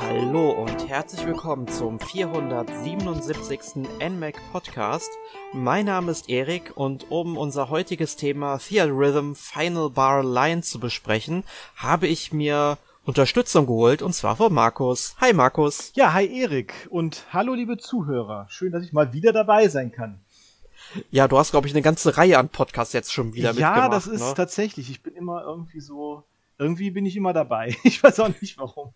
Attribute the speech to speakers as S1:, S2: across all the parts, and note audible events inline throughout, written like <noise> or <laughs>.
S1: Hallo und herzlich willkommen zum 477. NMAC Podcast. Mein Name ist Erik und um unser heutiges Thema Theatrhythm Final Bar Line zu besprechen, habe ich mir Unterstützung geholt und zwar von Markus. Hi Markus.
S2: Ja, hi Erik und hallo liebe Zuhörer. Schön, dass ich mal wieder dabei sein kann.
S1: Ja, du hast glaube ich eine ganze Reihe an Podcasts jetzt schon wieder
S2: ja,
S1: mitgemacht.
S2: Ja, das ist
S1: ne?
S2: tatsächlich. Ich bin immer irgendwie so irgendwie bin ich immer dabei. <laughs> Ich weiß auch nicht warum.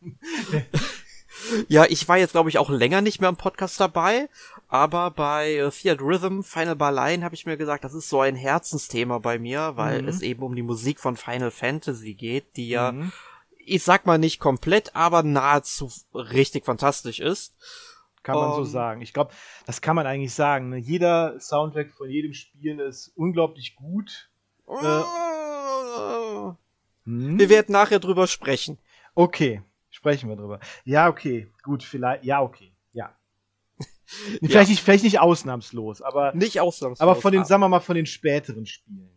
S1: ja, ich war jetzt, glaube ich, auch länger nicht mehr im Podcast dabei, aber bei äh, Fiat Rhythm, Final Bar Line habe ich mir gesagt, das ist so ein Herzensthema bei mir, weil mhm. es eben um die Musik von Final Fantasy geht, die ja, mhm. ich sag mal nicht komplett, aber nahezu richtig fantastisch ist.
S2: Kann man um, so ähm, sagen. Ich glaube, das kann man eigentlich sagen. Ne? Jeder Soundtrack von jedem Spiel ist unglaublich gut. Äh,
S1: hm? Wir werden nachher drüber sprechen.
S2: Okay, sprechen wir drüber. Ja, okay, gut, vielleicht, ja, okay, ja. <laughs> vielleicht, ja. Nicht, vielleicht nicht ausnahmslos, aber.
S1: Nicht ausnahmslos.
S2: Aber von den, sagen wir mal, von den späteren Spielen.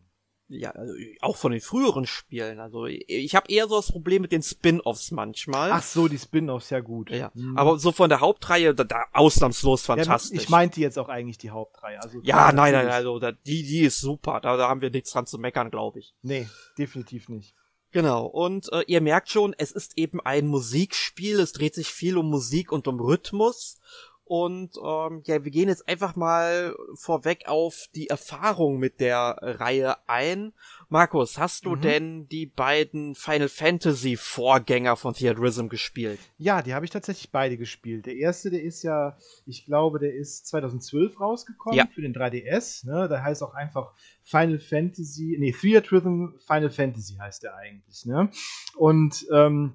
S1: Ja, also auch von den früheren Spielen. Also ich habe eher so das Problem mit den Spin-offs manchmal.
S2: Ach so, die Spin-offs, ja gut.
S1: Ja, mhm. aber so von der Hauptreihe, da, da ausnahmslos fantastisch.
S2: Ja, ich meinte jetzt auch eigentlich die Hauptreihe. Also
S1: ja, nein, nein, also da, die, die ist super. Da, da haben wir nichts dran zu meckern, glaube ich.
S2: Nee, definitiv nicht.
S1: Genau, und äh, ihr merkt schon, es ist eben ein Musikspiel, es dreht sich viel um Musik und um Rhythmus. Und ähm, ja, wir gehen jetzt einfach mal vorweg auf die Erfahrung mit der Reihe ein. Markus, hast du mhm. denn die beiden Final Fantasy Vorgänger von Theatrism gespielt?
S2: Ja, die habe ich tatsächlich beide gespielt. Der erste, der ist ja, ich glaube, der ist 2012 rausgekommen ja. für den 3DS. Ne? Da heißt auch einfach Final Fantasy, nee, Theatrism Final Fantasy heißt der eigentlich. Ne? Und ähm,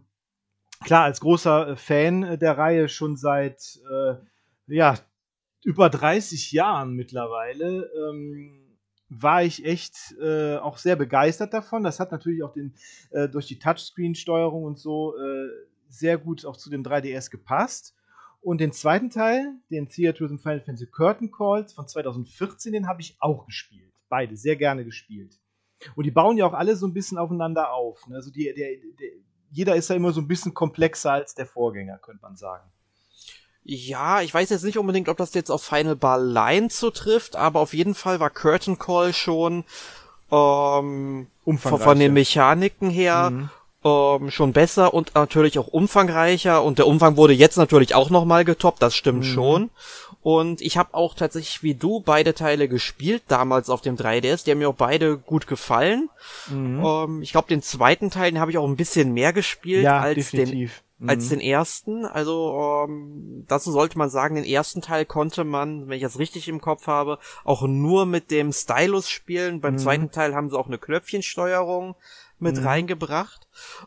S2: klar, als großer Fan der Reihe schon seit äh, ja, über 30 Jahren mittlerweile ähm, war ich echt äh, auch sehr begeistert davon. Das hat natürlich auch den, äh, durch die Touchscreen-Steuerung und so äh, sehr gut auch zu dem 3DS gepasst. Und den zweiten Teil, den Theatrism Final Fantasy Curtain Calls von 2014, den habe ich auch gespielt. Beide, sehr gerne gespielt. Und die bauen ja auch alle so ein bisschen aufeinander auf. Ne? Also die, der, der, jeder ist ja immer so ein bisschen komplexer als der Vorgänger, könnte man sagen.
S1: Ja, ich weiß jetzt nicht unbedingt, ob das jetzt auf Final Bar Line zutrifft, aber auf jeden Fall war Curtain Call schon ähm, von, von den Mechaniken her mhm. ähm, schon besser und natürlich auch umfangreicher und der Umfang wurde jetzt natürlich auch nochmal getoppt, das stimmt mhm. schon. Und ich habe auch tatsächlich wie du beide Teile gespielt, damals auf dem 3DS, die haben mir auch beide gut gefallen. Mhm. Ähm, ich glaube, den zweiten Teil, den habe ich auch ein bisschen mehr gespielt
S2: ja,
S1: als
S2: definitiv.
S1: den als mhm. den ersten. Also ähm, dazu sollte man sagen, den ersten Teil konnte man, wenn ich das richtig im Kopf habe, auch nur mit dem Stylus spielen. Beim mhm. zweiten Teil haben sie auch eine Knöpfchensteuerung mit mhm. reingebracht.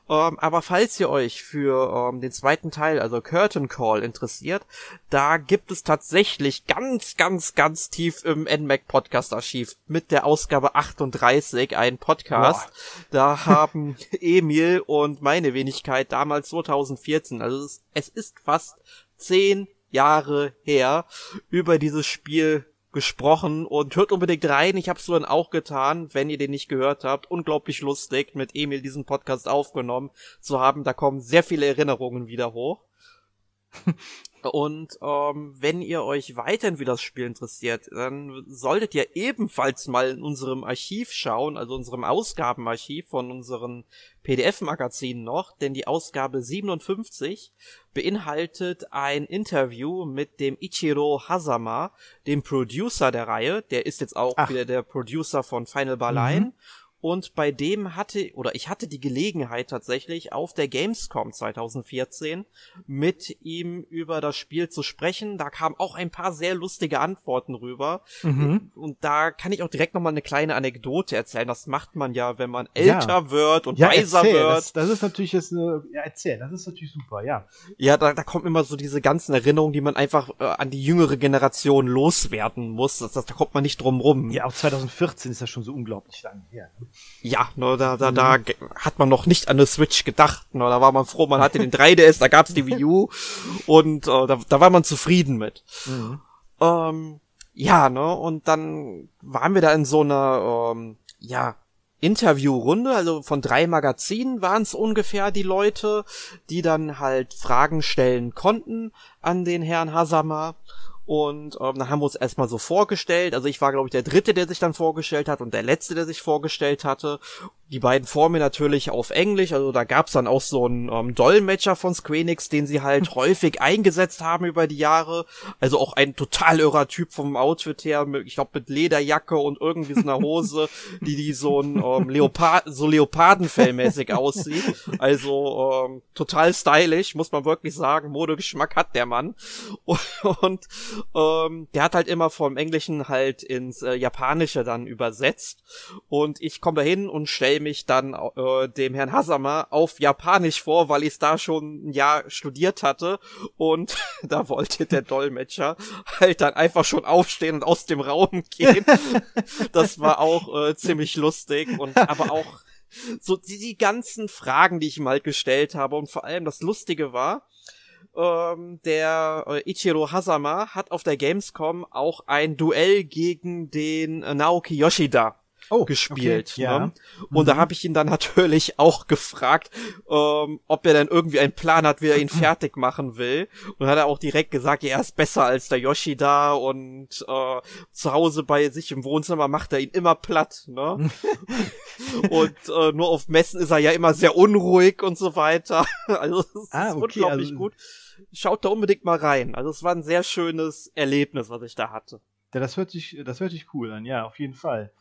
S1: Ähm, aber falls ihr euch für ähm, den zweiten Teil, also Curtain Call, interessiert, da gibt es tatsächlich ganz, ganz, ganz tief im NMAC Podcast Archiv mit der Ausgabe 38 einen Podcast. Boah. Da haben <laughs> Emil und meine Wenigkeit damals 2014, also es, es ist fast zehn Jahre her, über dieses Spiel gesprochen und hört unbedingt rein. Ich habe es dann auch getan, wenn ihr den nicht gehört habt. Unglaublich lustig, mit Emil diesen Podcast aufgenommen zu haben. Da kommen sehr viele Erinnerungen wieder hoch. <laughs> Und ähm, wenn ihr euch weiterhin für das Spiel interessiert, dann solltet ihr ebenfalls mal in unserem Archiv schauen, also unserem Ausgabenarchiv von unseren PDF-Magazinen noch, denn die Ausgabe 57 beinhaltet ein Interview mit dem Ichiro Hazama, dem Producer der Reihe. Der ist jetzt auch Ach. wieder der Producer von Final Bar Mhm und bei dem hatte, oder ich hatte die Gelegenheit tatsächlich auf der Gamescom 2014 mit ihm über das Spiel zu sprechen. Da kamen auch ein paar sehr lustige Antworten rüber. Mhm. Und da kann ich auch direkt nochmal eine kleine Anekdote erzählen. Das macht man ja, wenn man älter ja. wird und ja, weiser
S2: erzähl.
S1: wird.
S2: Das, das ist natürlich jetzt eine, ja, erzähl, das ist natürlich super, ja.
S1: Ja, da, da kommen immer so diese ganzen Erinnerungen, die man einfach äh, an die jüngere Generation loswerden muss. Das, das, da kommt man nicht drum rum.
S2: Ja, auch 2014 ist das schon so unglaublich lange her. Ne?
S1: Ja, ne, da, da, da mhm. hat man noch nicht an eine Switch gedacht. Ne, da war man froh, man hatte den 3DS, da gab's die Wii U und äh, da, da war man zufrieden mit. Mhm. Ähm, ja, ne, und dann waren wir da in so einer, ähm, ja, Interviewrunde, also von drei Magazinen waren es ungefähr die Leute, die dann halt Fragen stellen konnten an den Herrn Hasama. Und ähm, dann haben wir uns erstmal so vorgestellt. Also ich war, glaube ich, der Dritte, der sich dann vorgestellt hat und der Letzte, der sich vorgestellt hatte die beiden vor mir natürlich auf Englisch, also da gab's dann auch so einen ähm, Dolmetscher von Squenix, den sie halt <laughs> häufig eingesetzt haben über die Jahre. Also auch ein total irrer Typ vom Outfit her, ich glaube mit Lederjacke und irgendwie so einer Hose, <laughs> die die so ein ähm, Leopard, so Leopardenfellmäßig <laughs> aussieht. Also ähm, total stylisch, muss man wirklich sagen. Modegeschmack hat der Mann. Und ähm, der hat halt immer vom Englischen halt ins äh, Japanische dann übersetzt. Und ich komme da hin und stell mich dann äh, dem Herrn Hasama auf Japanisch vor, weil ich es da schon ein Jahr studiert hatte und <laughs> da wollte der Dolmetscher halt dann einfach schon aufstehen und aus dem Raum gehen. <laughs> das war auch äh, ziemlich lustig und aber auch so die, die ganzen Fragen, die ich ihm halt gestellt habe und vor allem das Lustige war, ähm, der äh, Ichiro Hasama hat auf der Gamescom auch ein Duell gegen den äh, Naoki Yoshida oh, gespielt. Okay, ja. Ne? Und mhm. da habe ich ihn dann <laughs> natürlich auch gefragt, ähm, ob er denn irgendwie einen Plan hat, wie er ihn <clears throat> fertig machen will. Und hat er auch direkt gesagt, ja, er ist besser als der Yoshida und äh, zu Hause bei sich im Wohnzimmer macht er ihn immer platt. Ne? <laughs> und äh, nur auf Messen ist er ja immer sehr unruhig und so weiter. <laughs> also es ist ah, okay, unglaublich also... gut. Schaut da unbedingt mal rein. Also es war ein sehr schönes Erlebnis, was ich da hatte.
S2: Ja, das hört sich, das hört sich cool an, ja, auf jeden Fall.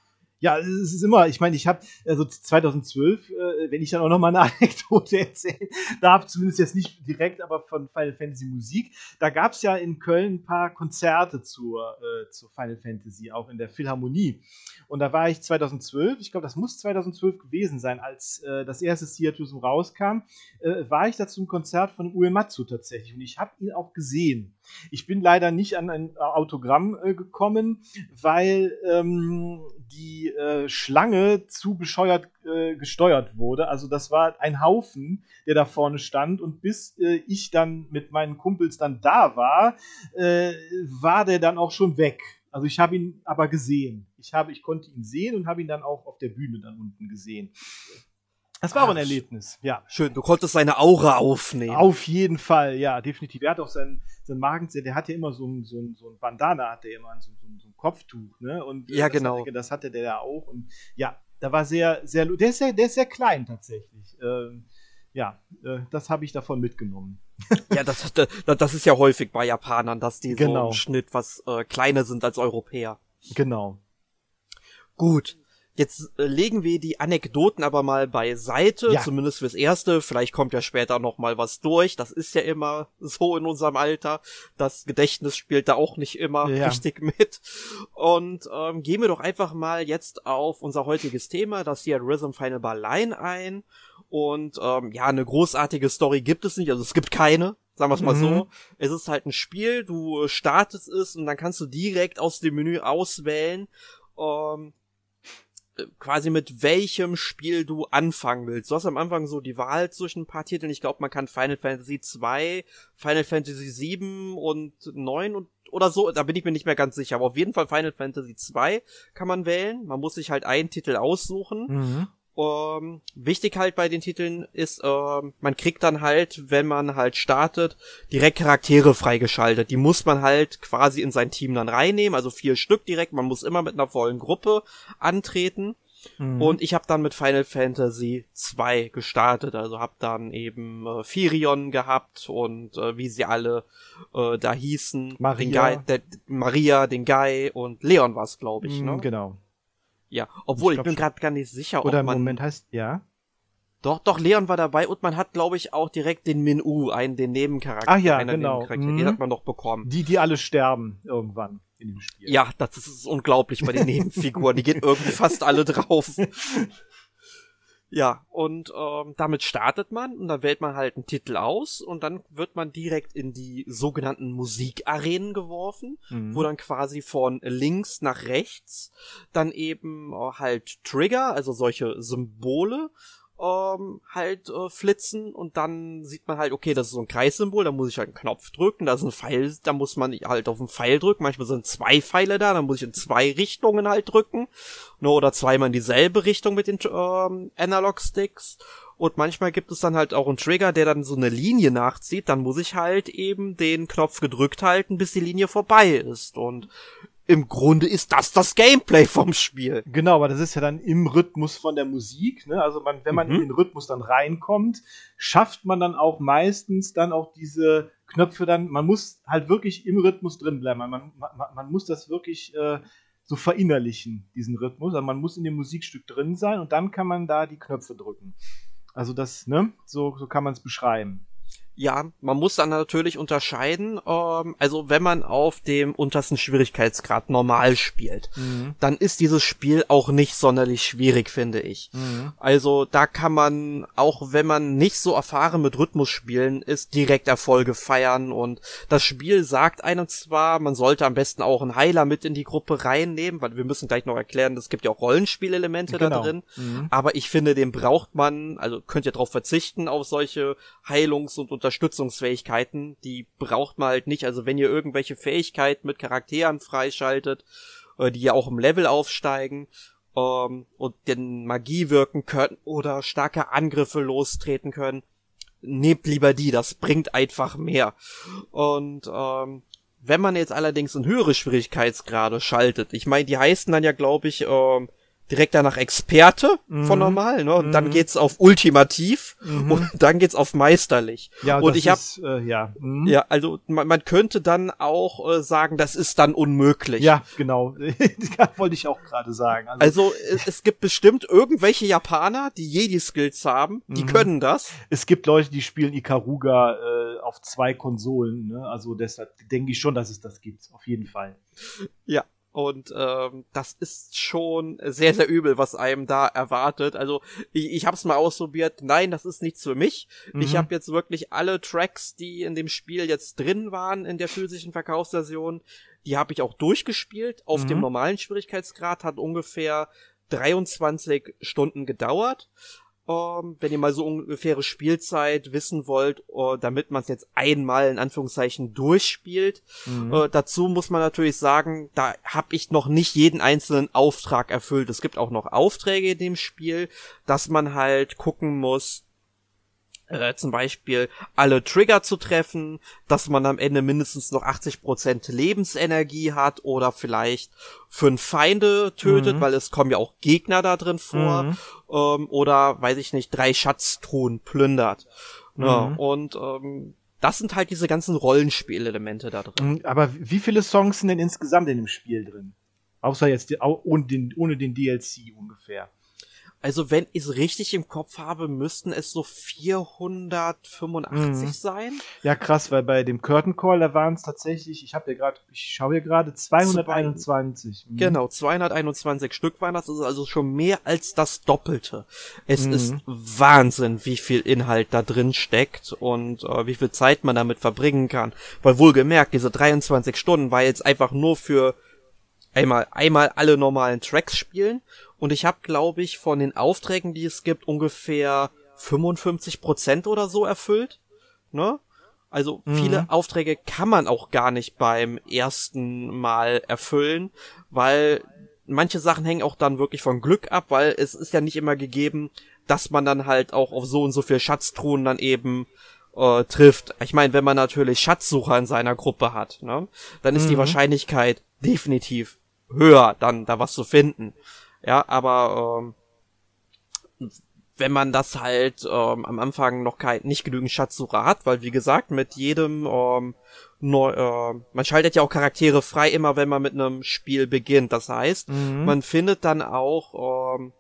S2: Ja, es ist immer, ich meine, ich habe, also 2012, äh, wenn ich dann auch noch mal eine <laughs> Anekdote erzählen darf, zumindest jetzt nicht direkt, aber von Final Fantasy Musik, da gab es ja in Köln ein paar Konzerte zur, äh, zur Final Fantasy, auch in der Philharmonie. Und da war ich 2012, ich glaube, das muss 2012 gewesen sein, als äh, das erste Theatrusum rauskam, äh, war ich da zum Konzert von Uematsu tatsächlich. Und ich habe ihn auch gesehen. Ich bin leider nicht an ein Autogramm äh, gekommen, weil ähm, die äh, Schlange zu bescheuert äh, gesteuert wurde. Also das war ein Haufen, der da vorne stand und bis äh, ich dann mit meinen Kumpels dann da war, äh, war der dann auch schon weg. Also ich habe ihn aber gesehen. Ich habe, ich konnte ihn sehen und habe ihn dann auch auf der Bühne dann unten gesehen. Das war Ach, aber ein Erlebnis, ja.
S1: Schön, du konntest seine Aura aufnehmen.
S2: Auf jeden Fall, ja, definitiv. Er hat auch seinen, seinen Magen, der hat ja immer so ein, so ein, so ein Bandana, hat er immer, so, so, so ein Kopftuch, ne? Und
S1: ja, genau.
S2: Hatte, das hatte der ja auch. Und ja, da war sehr, sehr, der ist sehr, der ist sehr klein tatsächlich. Ähm, ja, äh, das habe ich davon mitgenommen.
S1: ja, das, das, das ist ja häufig bei Japanern, dass die genau. so im Schnitt was äh, kleiner sind als Europäer.
S2: Genau.
S1: Gut. Jetzt äh, legen wir die Anekdoten aber mal beiseite, ja. zumindest fürs Erste. Vielleicht kommt ja später noch mal was durch. Das ist ja immer <laughs> so in unserem Alter. Das Gedächtnis spielt da auch nicht immer ja. richtig mit. Und ähm, gehen wir doch einfach mal jetzt auf unser heutiges Thema, das hier Rhythm Final Line ein. Und ähm, ja, eine großartige Story gibt es nicht. Also es gibt keine, sagen wir es mal mhm. so. Es ist halt ein Spiel, du startest es und dann kannst du direkt aus dem Menü auswählen, ähm, quasi mit welchem Spiel du anfangen willst. Du hast am Anfang so die Wahl zwischen ein paar Titeln. Ich glaube, man kann Final Fantasy 2, Final Fantasy 7 und 9 und oder so, da bin ich mir nicht mehr ganz sicher. Aber auf jeden Fall Final Fantasy 2 kann man wählen. Man muss sich halt einen Titel aussuchen. Mhm. Ähm, wichtig halt bei den Titeln ist, ähm, man kriegt dann halt, wenn man halt startet, direkt Charaktere freigeschaltet. Die muss man halt quasi in sein Team dann reinnehmen, also vier Stück direkt. Man muss immer mit einer vollen Gruppe antreten. Mhm. Und ich habe dann mit Final Fantasy 2 gestartet, also habe dann eben äh, Firion gehabt und äh, wie sie alle äh, da hießen,
S2: Maria,
S1: den Guy, der, Maria, den Guy und Leon war's, glaube ich. Mhm, ne?
S2: Genau.
S1: Ja, obwohl ich, ich bin gerade gar nicht sicher,
S2: oder ob man... Moment heißt, ja?
S1: Doch, doch, Leon war dabei und man hat, glaube ich, auch direkt den Min-U, einen, den Nebencharakter.
S2: Ach ja, genau.
S1: Mhm. Den hat man doch bekommen.
S2: Die, die alle sterben irgendwann in dem Spiel.
S1: Ja, das ist unglaublich bei den Nebenfiguren. die gehen irgendwie fast alle drauf. <laughs> Ja, und ähm, damit startet man und dann wählt man halt einen Titel aus und dann wird man direkt in die sogenannten Musikarenen geworfen, mhm. wo dann quasi von links nach rechts dann eben äh, halt Trigger, also solche Symbole ähm, halt äh, flitzen und dann sieht man halt, okay, das ist so ein Kreissymbol, da muss ich halt einen Knopf drücken, da ist ein Pfeil, da muss man halt auf einen Pfeil drücken, manchmal sind zwei Pfeile da, dann muss ich in zwei Richtungen halt drücken, ne, oder zweimal in dieselbe Richtung mit den ähm, Analog-Sticks und manchmal gibt es dann halt auch einen Trigger, der dann so eine Linie nachzieht, dann muss ich halt eben den Knopf gedrückt halten, bis die Linie vorbei ist. Und im Grunde ist das das Gameplay vom Spiel.
S2: Genau, aber das ist ja dann im Rhythmus von der Musik. Ne? Also man, wenn man mhm. in den Rhythmus dann reinkommt, schafft man dann auch meistens dann auch diese Knöpfe dann. Man muss halt wirklich im Rhythmus drin bleiben. Man, man, man, muss das wirklich äh, so verinnerlichen, diesen Rhythmus. Also man muss in dem Musikstück drin sein und dann kann man da die Knöpfe drücken. Also das, ne, so, so kann man es beschreiben.
S1: Ja, man muss dann natürlich unterscheiden. Ähm, also wenn man auf dem untersten Schwierigkeitsgrad normal spielt, mhm. dann ist dieses Spiel auch nicht sonderlich schwierig, finde ich. Mhm. Also da kann man, auch wenn man nicht so erfahren mit Rhythmus spielen ist, direkt Erfolge feiern. Und das Spiel sagt einem zwar, man sollte am besten auch einen Heiler mit in die Gruppe reinnehmen, weil wir müssen gleich noch erklären, es gibt ja auch Rollenspielelemente genau. da drin. Mhm. Aber ich finde, den braucht man, also könnt ihr darauf verzichten, auf solche Heilungs- und Unterstützungsfähigkeiten, die braucht man halt nicht. Also wenn ihr irgendwelche Fähigkeiten mit Charakteren freischaltet, äh, die ja auch im Level aufsteigen ähm, und den Magie wirken können oder starke Angriffe lostreten können, nehmt lieber die, das bringt einfach mehr. Und ähm, wenn man jetzt allerdings in höhere Schwierigkeitsgrade schaltet, ich meine, die heißen dann ja, glaube ich, ähm, direkt danach Experte mhm. von normal, ne? Und mhm. dann geht's auf ultimativ mhm. und dann geht's auf meisterlich.
S2: Ja,
S1: und ich habe
S2: äh, ja,
S1: mhm. ja, also man, man könnte dann auch äh, sagen, das ist dann unmöglich.
S2: Ja, genau. <laughs> wollte ich auch gerade sagen.
S1: Also, also es, es, gibt bestimmt irgendwelche Japaner, die Jedi Skills haben, die mhm. können das.
S2: Es gibt Leute, die spielen Ikaruga äh, auf zwei Konsolen, ne? Also deshalb denke ich schon, dass es das gibt, auf jeden Fall.
S1: Ja, und ähm, das ist schon sehr, sehr übel, was einem da erwartet. Also ich, ich habe es mal ausprobiert. Nein, das ist nichts für mich. Mhm. Ich habe jetzt wirklich alle Tracks, die in dem Spiel jetzt drin waren in der physischen Verkaufsversion, die habe ich auch durchgespielt. Auf mhm. dem normalen Schwierigkeitsgrad hat ungefähr 23 Stunden gedauert ähm, wenn ihr mal so ungefähre Spielzeit wissen wollt, uh, damit man es jetzt einmal in Anführungszeichen durchspielt. Mhm. Uh, dazu muss man natürlich sagen, da habe ich noch nicht jeden einzelnen Auftrag erfüllt. Es gibt auch noch Aufträge in dem Spiel, dass man halt gucken muss, äh, zum Beispiel alle Trigger zu treffen, dass man am Ende mindestens noch 80% Lebensenergie hat oder vielleicht fünf Feinde tötet, mhm. weil es kommen ja auch Gegner da drin vor, mhm. ähm, oder weiß ich nicht, drei Schatztruhen plündert. Ja, mhm. Und ähm, das sind halt diese ganzen Rollenspielelemente da drin.
S2: Mhm, aber wie viele Songs sind denn insgesamt in dem Spiel drin? Außer jetzt die, ohne, den, ohne den DLC ungefähr.
S1: Also wenn ich es richtig im Kopf habe, müssten es so 485 mhm. sein.
S2: Ja, krass, weil bei dem Curtain Call, da waren es tatsächlich, ich habe hier gerade, ich schaue hier gerade 221.
S1: Mhm. Genau, 221 Stück waren das, das ist also schon mehr als das Doppelte. Es mhm. ist Wahnsinn, wie viel Inhalt da drin steckt und äh, wie viel Zeit man damit verbringen kann. Weil wohlgemerkt, diese 23 Stunden war jetzt einfach nur für einmal einmal alle normalen Tracks spielen und ich habe, glaube ich, von den Aufträgen, die es gibt, ungefähr 55 Prozent oder so erfüllt. Ne? Also mhm. viele Aufträge kann man auch gar nicht beim ersten Mal erfüllen, weil manche Sachen hängen auch dann wirklich von Glück ab, weil es ist ja nicht immer gegeben, dass man dann halt auch auf so und so viel Schatztruhen dann eben äh, trifft. Ich meine, wenn man natürlich Schatzsucher in seiner Gruppe hat, ne, dann ist mhm. die Wahrscheinlichkeit definitiv höher, dann da was zu finden. Ja, aber ähm, wenn man das halt ähm, am Anfang noch kein, nicht genügend Schatzsucher hat, weil wie gesagt, mit jedem ähm, neu, äh, man schaltet ja auch Charaktere frei immer, wenn man mit einem Spiel beginnt. Das heißt, mhm. man findet dann auch ähm,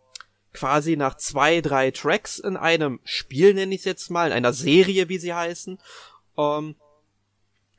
S1: quasi nach zwei, drei Tracks in einem Spiel, nenne ich es jetzt mal, in einer Serie, wie sie heißen, ähm,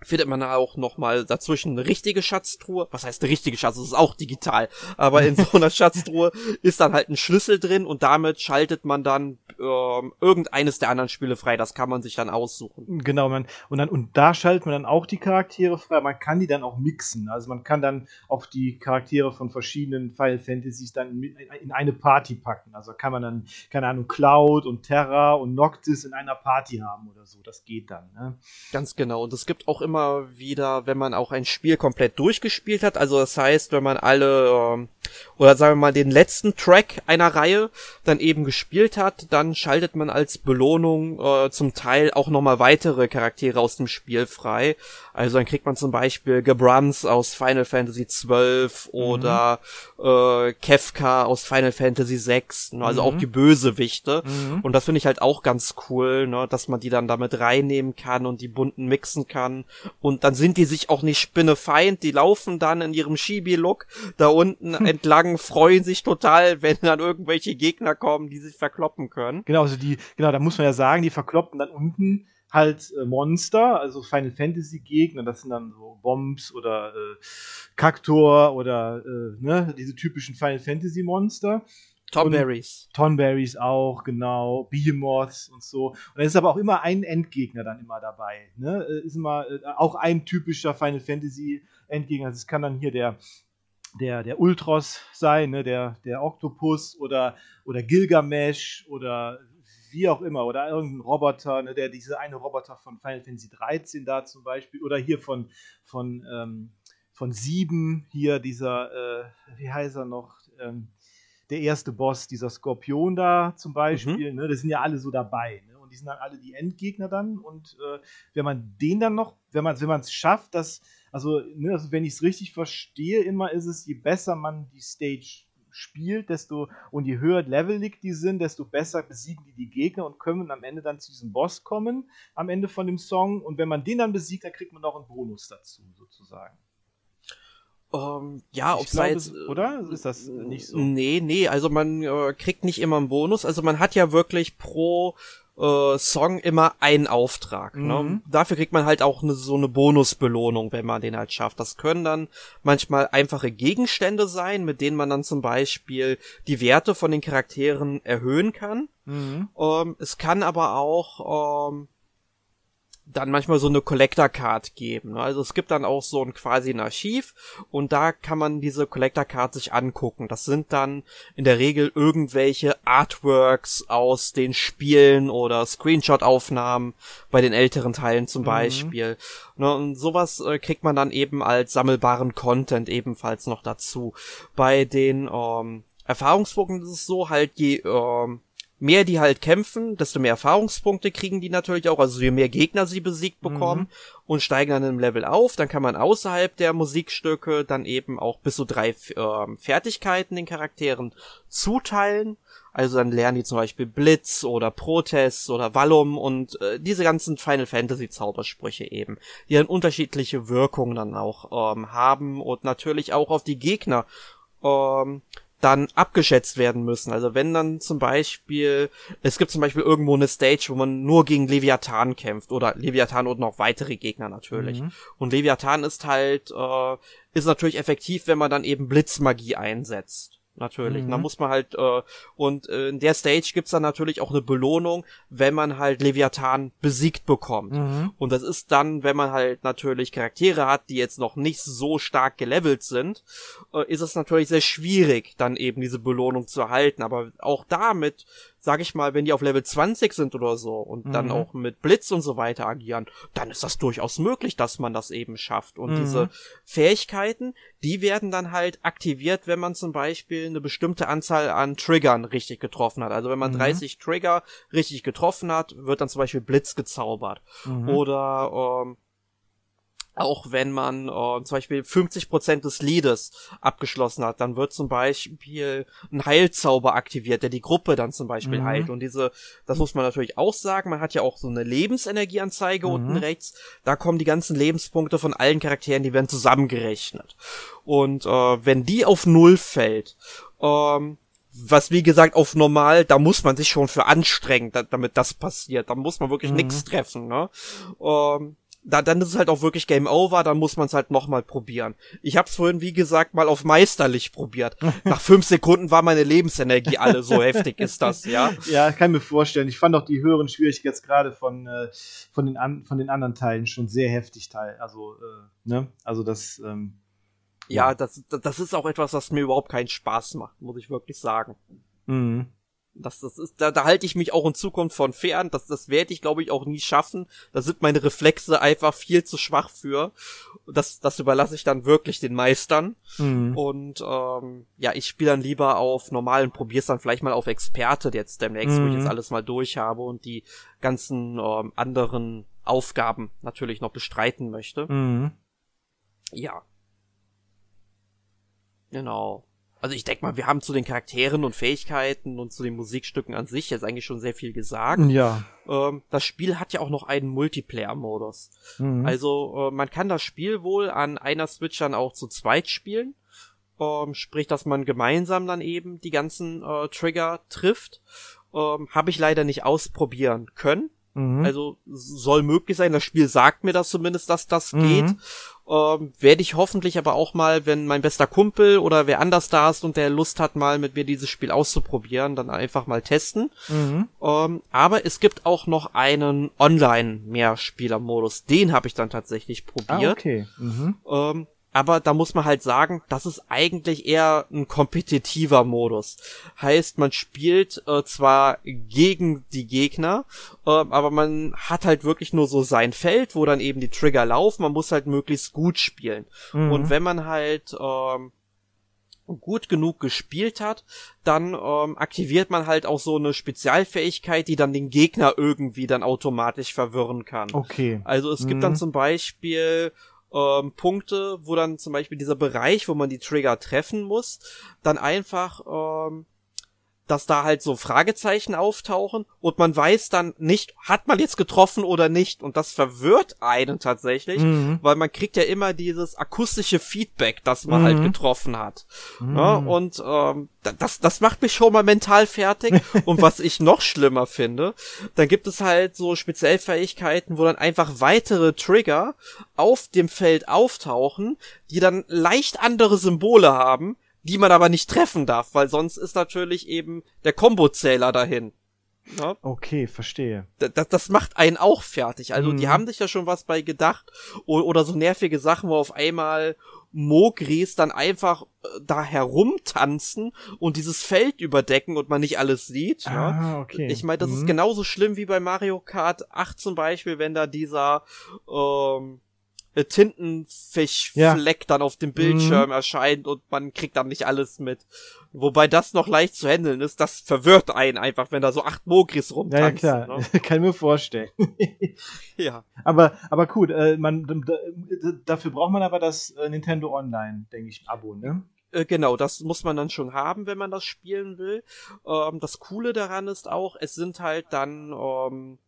S1: findet man auch noch mal dazwischen eine richtige Schatztruhe. Was heißt eine richtige Schatztruhe? Das ist auch digital. Aber in so einer <laughs> Schatztruhe ist dann halt ein Schlüssel drin und damit schaltet man dann ähm, irgendeines der anderen Spiele frei. Das kann man sich dann aussuchen.
S2: Genau, man, und dann und da schaltet man dann auch die Charaktere frei. Man kann die dann auch mixen. Also man kann dann auch die Charaktere von verschiedenen Final Fantasies dann in eine Party packen. Also kann man dann, keine Ahnung, Cloud und Terra und Noctis in einer Party haben oder so. Das geht dann. Ne?
S1: Ganz genau. Und es gibt auch immer immer wieder, wenn man auch ein Spiel komplett durchgespielt hat. Also das heißt, wenn man alle ähm, oder sagen wir mal den letzten Track einer Reihe dann eben gespielt hat, dann schaltet man als Belohnung äh, zum Teil auch nochmal weitere Charaktere aus dem Spiel frei. Also dann kriegt man zum Beispiel Gebruns aus Final Fantasy XII oder mhm. äh, Kefka aus Final Fantasy VI, ne? also mhm. auch die Bösewichte. Mhm. Und das finde ich halt auch ganz cool, ne? dass man die dann damit reinnehmen kann und die bunten mixen kann. Und dann sind die sich auch nicht spinnefeind, die laufen dann in ihrem Shibi-Look da unten entlang, freuen sich total, wenn dann irgendwelche Gegner kommen, die sich verkloppen können.
S2: Genau, also die, genau, da muss man ja sagen, die verkloppen dann unten halt äh, Monster, also Final Fantasy Gegner, das sind dann so Bombs oder äh, Kaktor oder äh, ne, diese typischen Final Fantasy Monster.
S1: Tonberries.
S2: Tonberries auch, genau. Behemoths und so. Und dann ist aber auch immer ein Endgegner dann immer dabei. Ne? Äh, ist immer äh, auch ein typischer Final Fantasy Endgegner. Das kann dann hier der, der, der Ultros sein, ne? der, der Octopus oder, oder Gilgamesh oder wie auch immer, oder irgendein Roboter, ne, der diese eine Roboter von Final Fantasy 13 da zum Beispiel, oder hier von, von, ähm, von 7, hier dieser, äh, wie heißt er noch, ähm, der erste Boss, dieser Skorpion da zum Beispiel, mhm. ne, das sind ja alle so dabei, ne, und die sind dann alle die Endgegner dann, und äh, wenn man den dann noch, wenn man wenn es schafft, dass, also, ne, also wenn ich es richtig verstehe, immer ist es, je besser man die Stage spielt, desto und je höher levelig die sind, desto besser besiegen die die Gegner und können am Ende dann zu diesem Boss kommen, am Ende von dem Song. Und wenn man den dann besiegt, dann kriegt man noch einen Bonus dazu, sozusagen.
S1: Ähm, ja, ob es jetzt.
S2: Oder? Ist das nicht so?
S1: Nee, nee, also man äh, kriegt nicht immer einen Bonus. Also man hat ja wirklich pro äh, Song immer einen Auftrag. Ne? Mhm. Ne? Dafür kriegt man halt auch ne, so eine Bonusbelohnung, wenn man den halt schafft. Das können dann manchmal einfache Gegenstände sein, mit denen man dann zum Beispiel die Werte von den Charakteren erhöhen kann. Mhm. Ähm, es kann aber auch ähm, dann manchmal so eine Collector Card geben. Ne? Also es gibt dann auch so ein quasi ein Archiv und da kann man diese Collector Card sich angucken. Das sind dann in der Regel irgendwelche Artworks aus den Spielen oder Screenshot-Aufnahmen bei den älteren Teilen zum mhm. Beispiel. Ne? Und sowas äh, kriegt man dann eben als sammelbaren Content ebenfalls noch dazu. Bei den ähm, Erfahrungspunkten ist es so, halt je ähm, mehr die halt kämpfen, desto mehr Erfahrungspunkte kriegen die natürlich auch, also je mehr Gegner sie besiegt bekommen mhm. und steigen dann im Level auf, dann kann man außerhalb der Musikstücke dann eben auch bis zu drei äh, Fertigkeiten den Charakteren zuteilen. Also dann lernen die zum Beispiel Blitz oder Protest oder Vallum und äh, diese ganzen Final Fantasy Zaubersprüche eben, die dann unterschiedliche Wirkungen dann auch ähm, haben und natürlich auch auf die Gegner ähm, dann abgeschätzt werden müssen. Also wenn dann zum Beispiel, es gibt zum Beispiel irgendwo eine Stage, wo man nur gegen Leviathan kämpft oder Leviathan und noch weitere Gegner natürlich. Mhm. Und Leviathan ist halt, äh, ist natürlich effektiv, wenn man dann eben Blitzmagie einsetzt natürlich. Mhm. Da muss man halt, äh, und äh, in der Stage gibt's dann natürlich auch eine Belohnung, wenn man halt Leviathan besiegt bekommt. Mhm. Und das ist dann, wenn man halt natürlich Charaktere hat, die jetzt noch nicht so stark gelevelt sind, äh, ist es natürlich sehr schwierig, dann eben diese Belohnung zu erhalten. Aber auch damit sag ich mal, wenn die auf Level 20 sind oder so und mhm. dann auch mit Blitz und so weiter agieren, dann ist das durchaus möglich, dass man das eben schafft. Und mhm. diese Fähigkeiten, die werden dann halt aktiviert, wenn man zum Beispiel eine bestimmte Anzahl an Triggern richtig getroffen hat. Also wenn man mhm. 30 Trigger richtig getroffen hat, wird dann zum Beispiel Blitz gezaubert. Mhm. Oder ähm, auch wenn man äh, zum Beispiel 50% des Liedes abgeschlossen hat, dann wird zum Beispiel ein Heilzauber aktiviert, der die Gruppe dann zum Beispiel mhm. heilt. Und diese, das muss man natürlich auch sagen, man hat ja auch so eine Lebensenergieanzeige mhm. unten rechts. Da kommen die ganzen Lebenspunkte von allen Charakteren, die werden zusammengerechnet. Und äh, wenn die auf Null fällt, ähm, was wie gesagt auf normal, da muss man sich schon für anstrengen, da, damit das passiert. Da muss man wirklich mhm. nichts treffen. Ne? Ähm, da, dann ist es halt auch wirklich Game Over, dann muss man es halt nochmal probieren. Ich hab's vorhin, wie gesagt, mal auf meisterlich probiert. <laughs> Nach fünf Sekunden war meine Lebensenergie alle, so heftig ist das, ja. <laughs>
S2: Ja, kann mir vorstellen. Ich fand auch die höheren Schwierigkeitsgrade von, äh, von, den an, von den anderen Teilen schon sehr heftig teil. Also, äh, ne? Also das, ähm,
S1: ja, ja, das, das ist auch etwas, was mir überhaupt keinen Spaß macht, muss ich wirklich sagen. Mhm. Das, das ist, da, da halte ich mich auch in Zukunft von fern. Das, das werde ich, glaube ich, auch nie schaffen. Da sind meine Reflexe einfach viel zu schwach für. Das, das überlasse ich dann wirklich den Meistern. Mhm. Und ähm, ja, ich spiele dann lieber auf normalen, probier's dann vielleicht mal auf Experte jetzt demnächst, mhm. wo ich jetzt mhm. alles mal durch habe und die ganzen ähm, anderen Aufgaben natürlich noch bestreiten möchte. Mhm. Ja. Genau. Also ich denke mal, wir haben zu den Charakteren und Fähigkeiten und zu den Musikstücken an sich jetzt eigentlich schon sehr viel gesagt.
S2: Ja.
S1: Ähm, das Spiel hat ja auch noch einen Multiplayer-Modus. Mhm. Also äh, man kann das Spiel wohl an einer Switch dann auch zu zweit spielen. Ähm, sprich, dass man gemeinsam dann eben die ganzen äh, Trigger trifft. Ähm, Habe ich leider nicht ausprobieren können. Mhm. Also soll möglich sein. Das Spiel sagt mir das zumindest, dass das mhm. geht. Ähm, Werde ich hoffentlich aber auch mal, wenn mein bester Kumpel oder wer anders da ist und der Lust hat, mal mit mir dieses Spiel auszuprobieren, dann einfach mal testen. Mhm. Ähm, aber es gibt auch noch einen Online-Mehrspieler-Modus. Den habe ich dann tatsächlich probiert. Ah,
S2: okay. Mhm.
S1: Ähm, aber da muss man halt sagen, das ist eigentlich eher ein kompetitiver Modus. Heißt, man spielt äh, zwar gegen die Gegner, äh, aber man hat halt wirklich nur so sein Feld, wo dann eben die Trigger laufen. Man muss halt möglichst gut spielen. Mhm. Und wenn man halt ähm, gut genug gespielt hat, dann ähm, aktiviert man halt auch so eine Spezialfähigkeit, die dann den Gegner irgendwie dann automatisch verwirren kann.
S2: Okay.
S1: Also es mhm. gibt dann mhm. zum Beispiel ähm, Punkte, wo dann zum Beispiel dieser Bereich, wo man die Trigger treffen muss, dann einfach ähm, dass da halt so Fragezeichen auftauchen und man weiß dann nicht, hat man jetzt getroffen oder nicht und das verwirrt einen tatsächlich, mhm. weil man kriegt ja immer dieses akustische Feedback, dass man halt mhm. halt getroffen hat. Mhm. Ja, und ähm, das, das macht mich schon mal mental fertig <laughs> und was ich noch schlimmer finde, dann gibt es halt so Speziellfähigkeiten, wo dann einfach weitere Trigger auf dem Feld auftauchen, die dann leicht andere Symbole haben, die man aber nicht treffen darf, weil sonst ist natürlich eben der Kombozähler dahin.
S2: Ja? Okay, verstehe.
S1: Das, das macht einen auch fertig. Also mhm. die haben sich ja schon was bei gedacht. Oder, oder so nervige Sachen, wo auf einmal Mogris dann einfach äh, da herumtanzen und dieses Feld überdecken und man nicht alles sieht. Ah,
S2: ja. okay.
S1: Ich meine, das mhm. ist genauso schlimm wie bei Mario Kart 8 zum Beispiel, wenn da dieser ähm, äh, Tintenfischfleck ja. dann auf dem Bildschirm mhm. erscheint und man kriegt dann nicht alles mit. Wobei das noch leicht zu handeln ist, das verwirrt einen einfach, wenn da so acht Mogris rumtanzen.
S2: Ja, ja klar, ne? <laughs> kann ich mir vorstellen. <laughs>
S1: ja.
S2: Aber, aber gut, äh, man, dafür braucht man aber das äh, Nintendo Online, denke ich, Abo, ne?
S1: Äh, genau, das muss man dann schon haben, wenn man das spielen will. Ähm, das Coole daran ist auch, es sind halt dann ähm,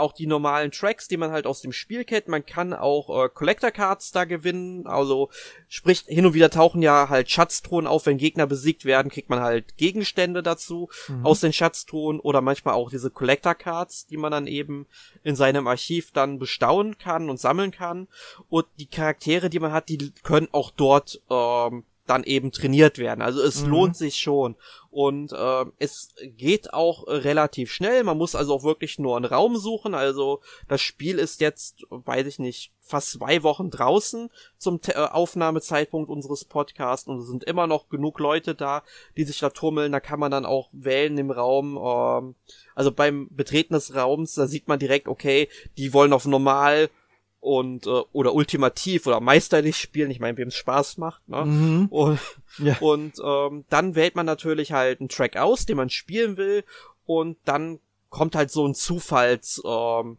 S1: auch die normalen Tracks, die man halt aus dem Spiel kennt. Man kann auch äh, Collector Cards da gewinnen. Also sprich, hin und wieder tauchen ja halt Schatztruhen auf. Wenn Gegner besiegt werden, kriegt man halt Gegenstände dazu mhm. aus den Schatztruhen oder manchmal auch diese Collector Cards, die man dann eben in seinem Archiv dann bestaunen kann und sammeln kann. Und die Charaktere, die man hat, die können auch dort ähm, dann eben trainiert werden. Also es mhm. lohnt sich schon. Und äh, es geht auch relativ schnell. Man muss also auch wirklich nur einen Raum suchen. Also das Spiel ist jetzt, weiß ich nicht, fast zwei Wochen draußen zum Te äh, Aufnahmezeitpunkt unseres Podcasts und es sind immer noch genug Leute da, die sich da tummeln. Da kann man dann auch wählen im Raum. Ähm, also beim Betreten des Raums, da sieht man direkt, okay, die wollen auf normal und äh, oder ultimativ oder meisterlich spielen, ich meine, wem es Spaß macht, ne? Mhm. Und, ja. und ähm, dann wählt man natürlich halt einen Track aus, den man spielen will, und dann kommt halt so ein Zufalls, ähm,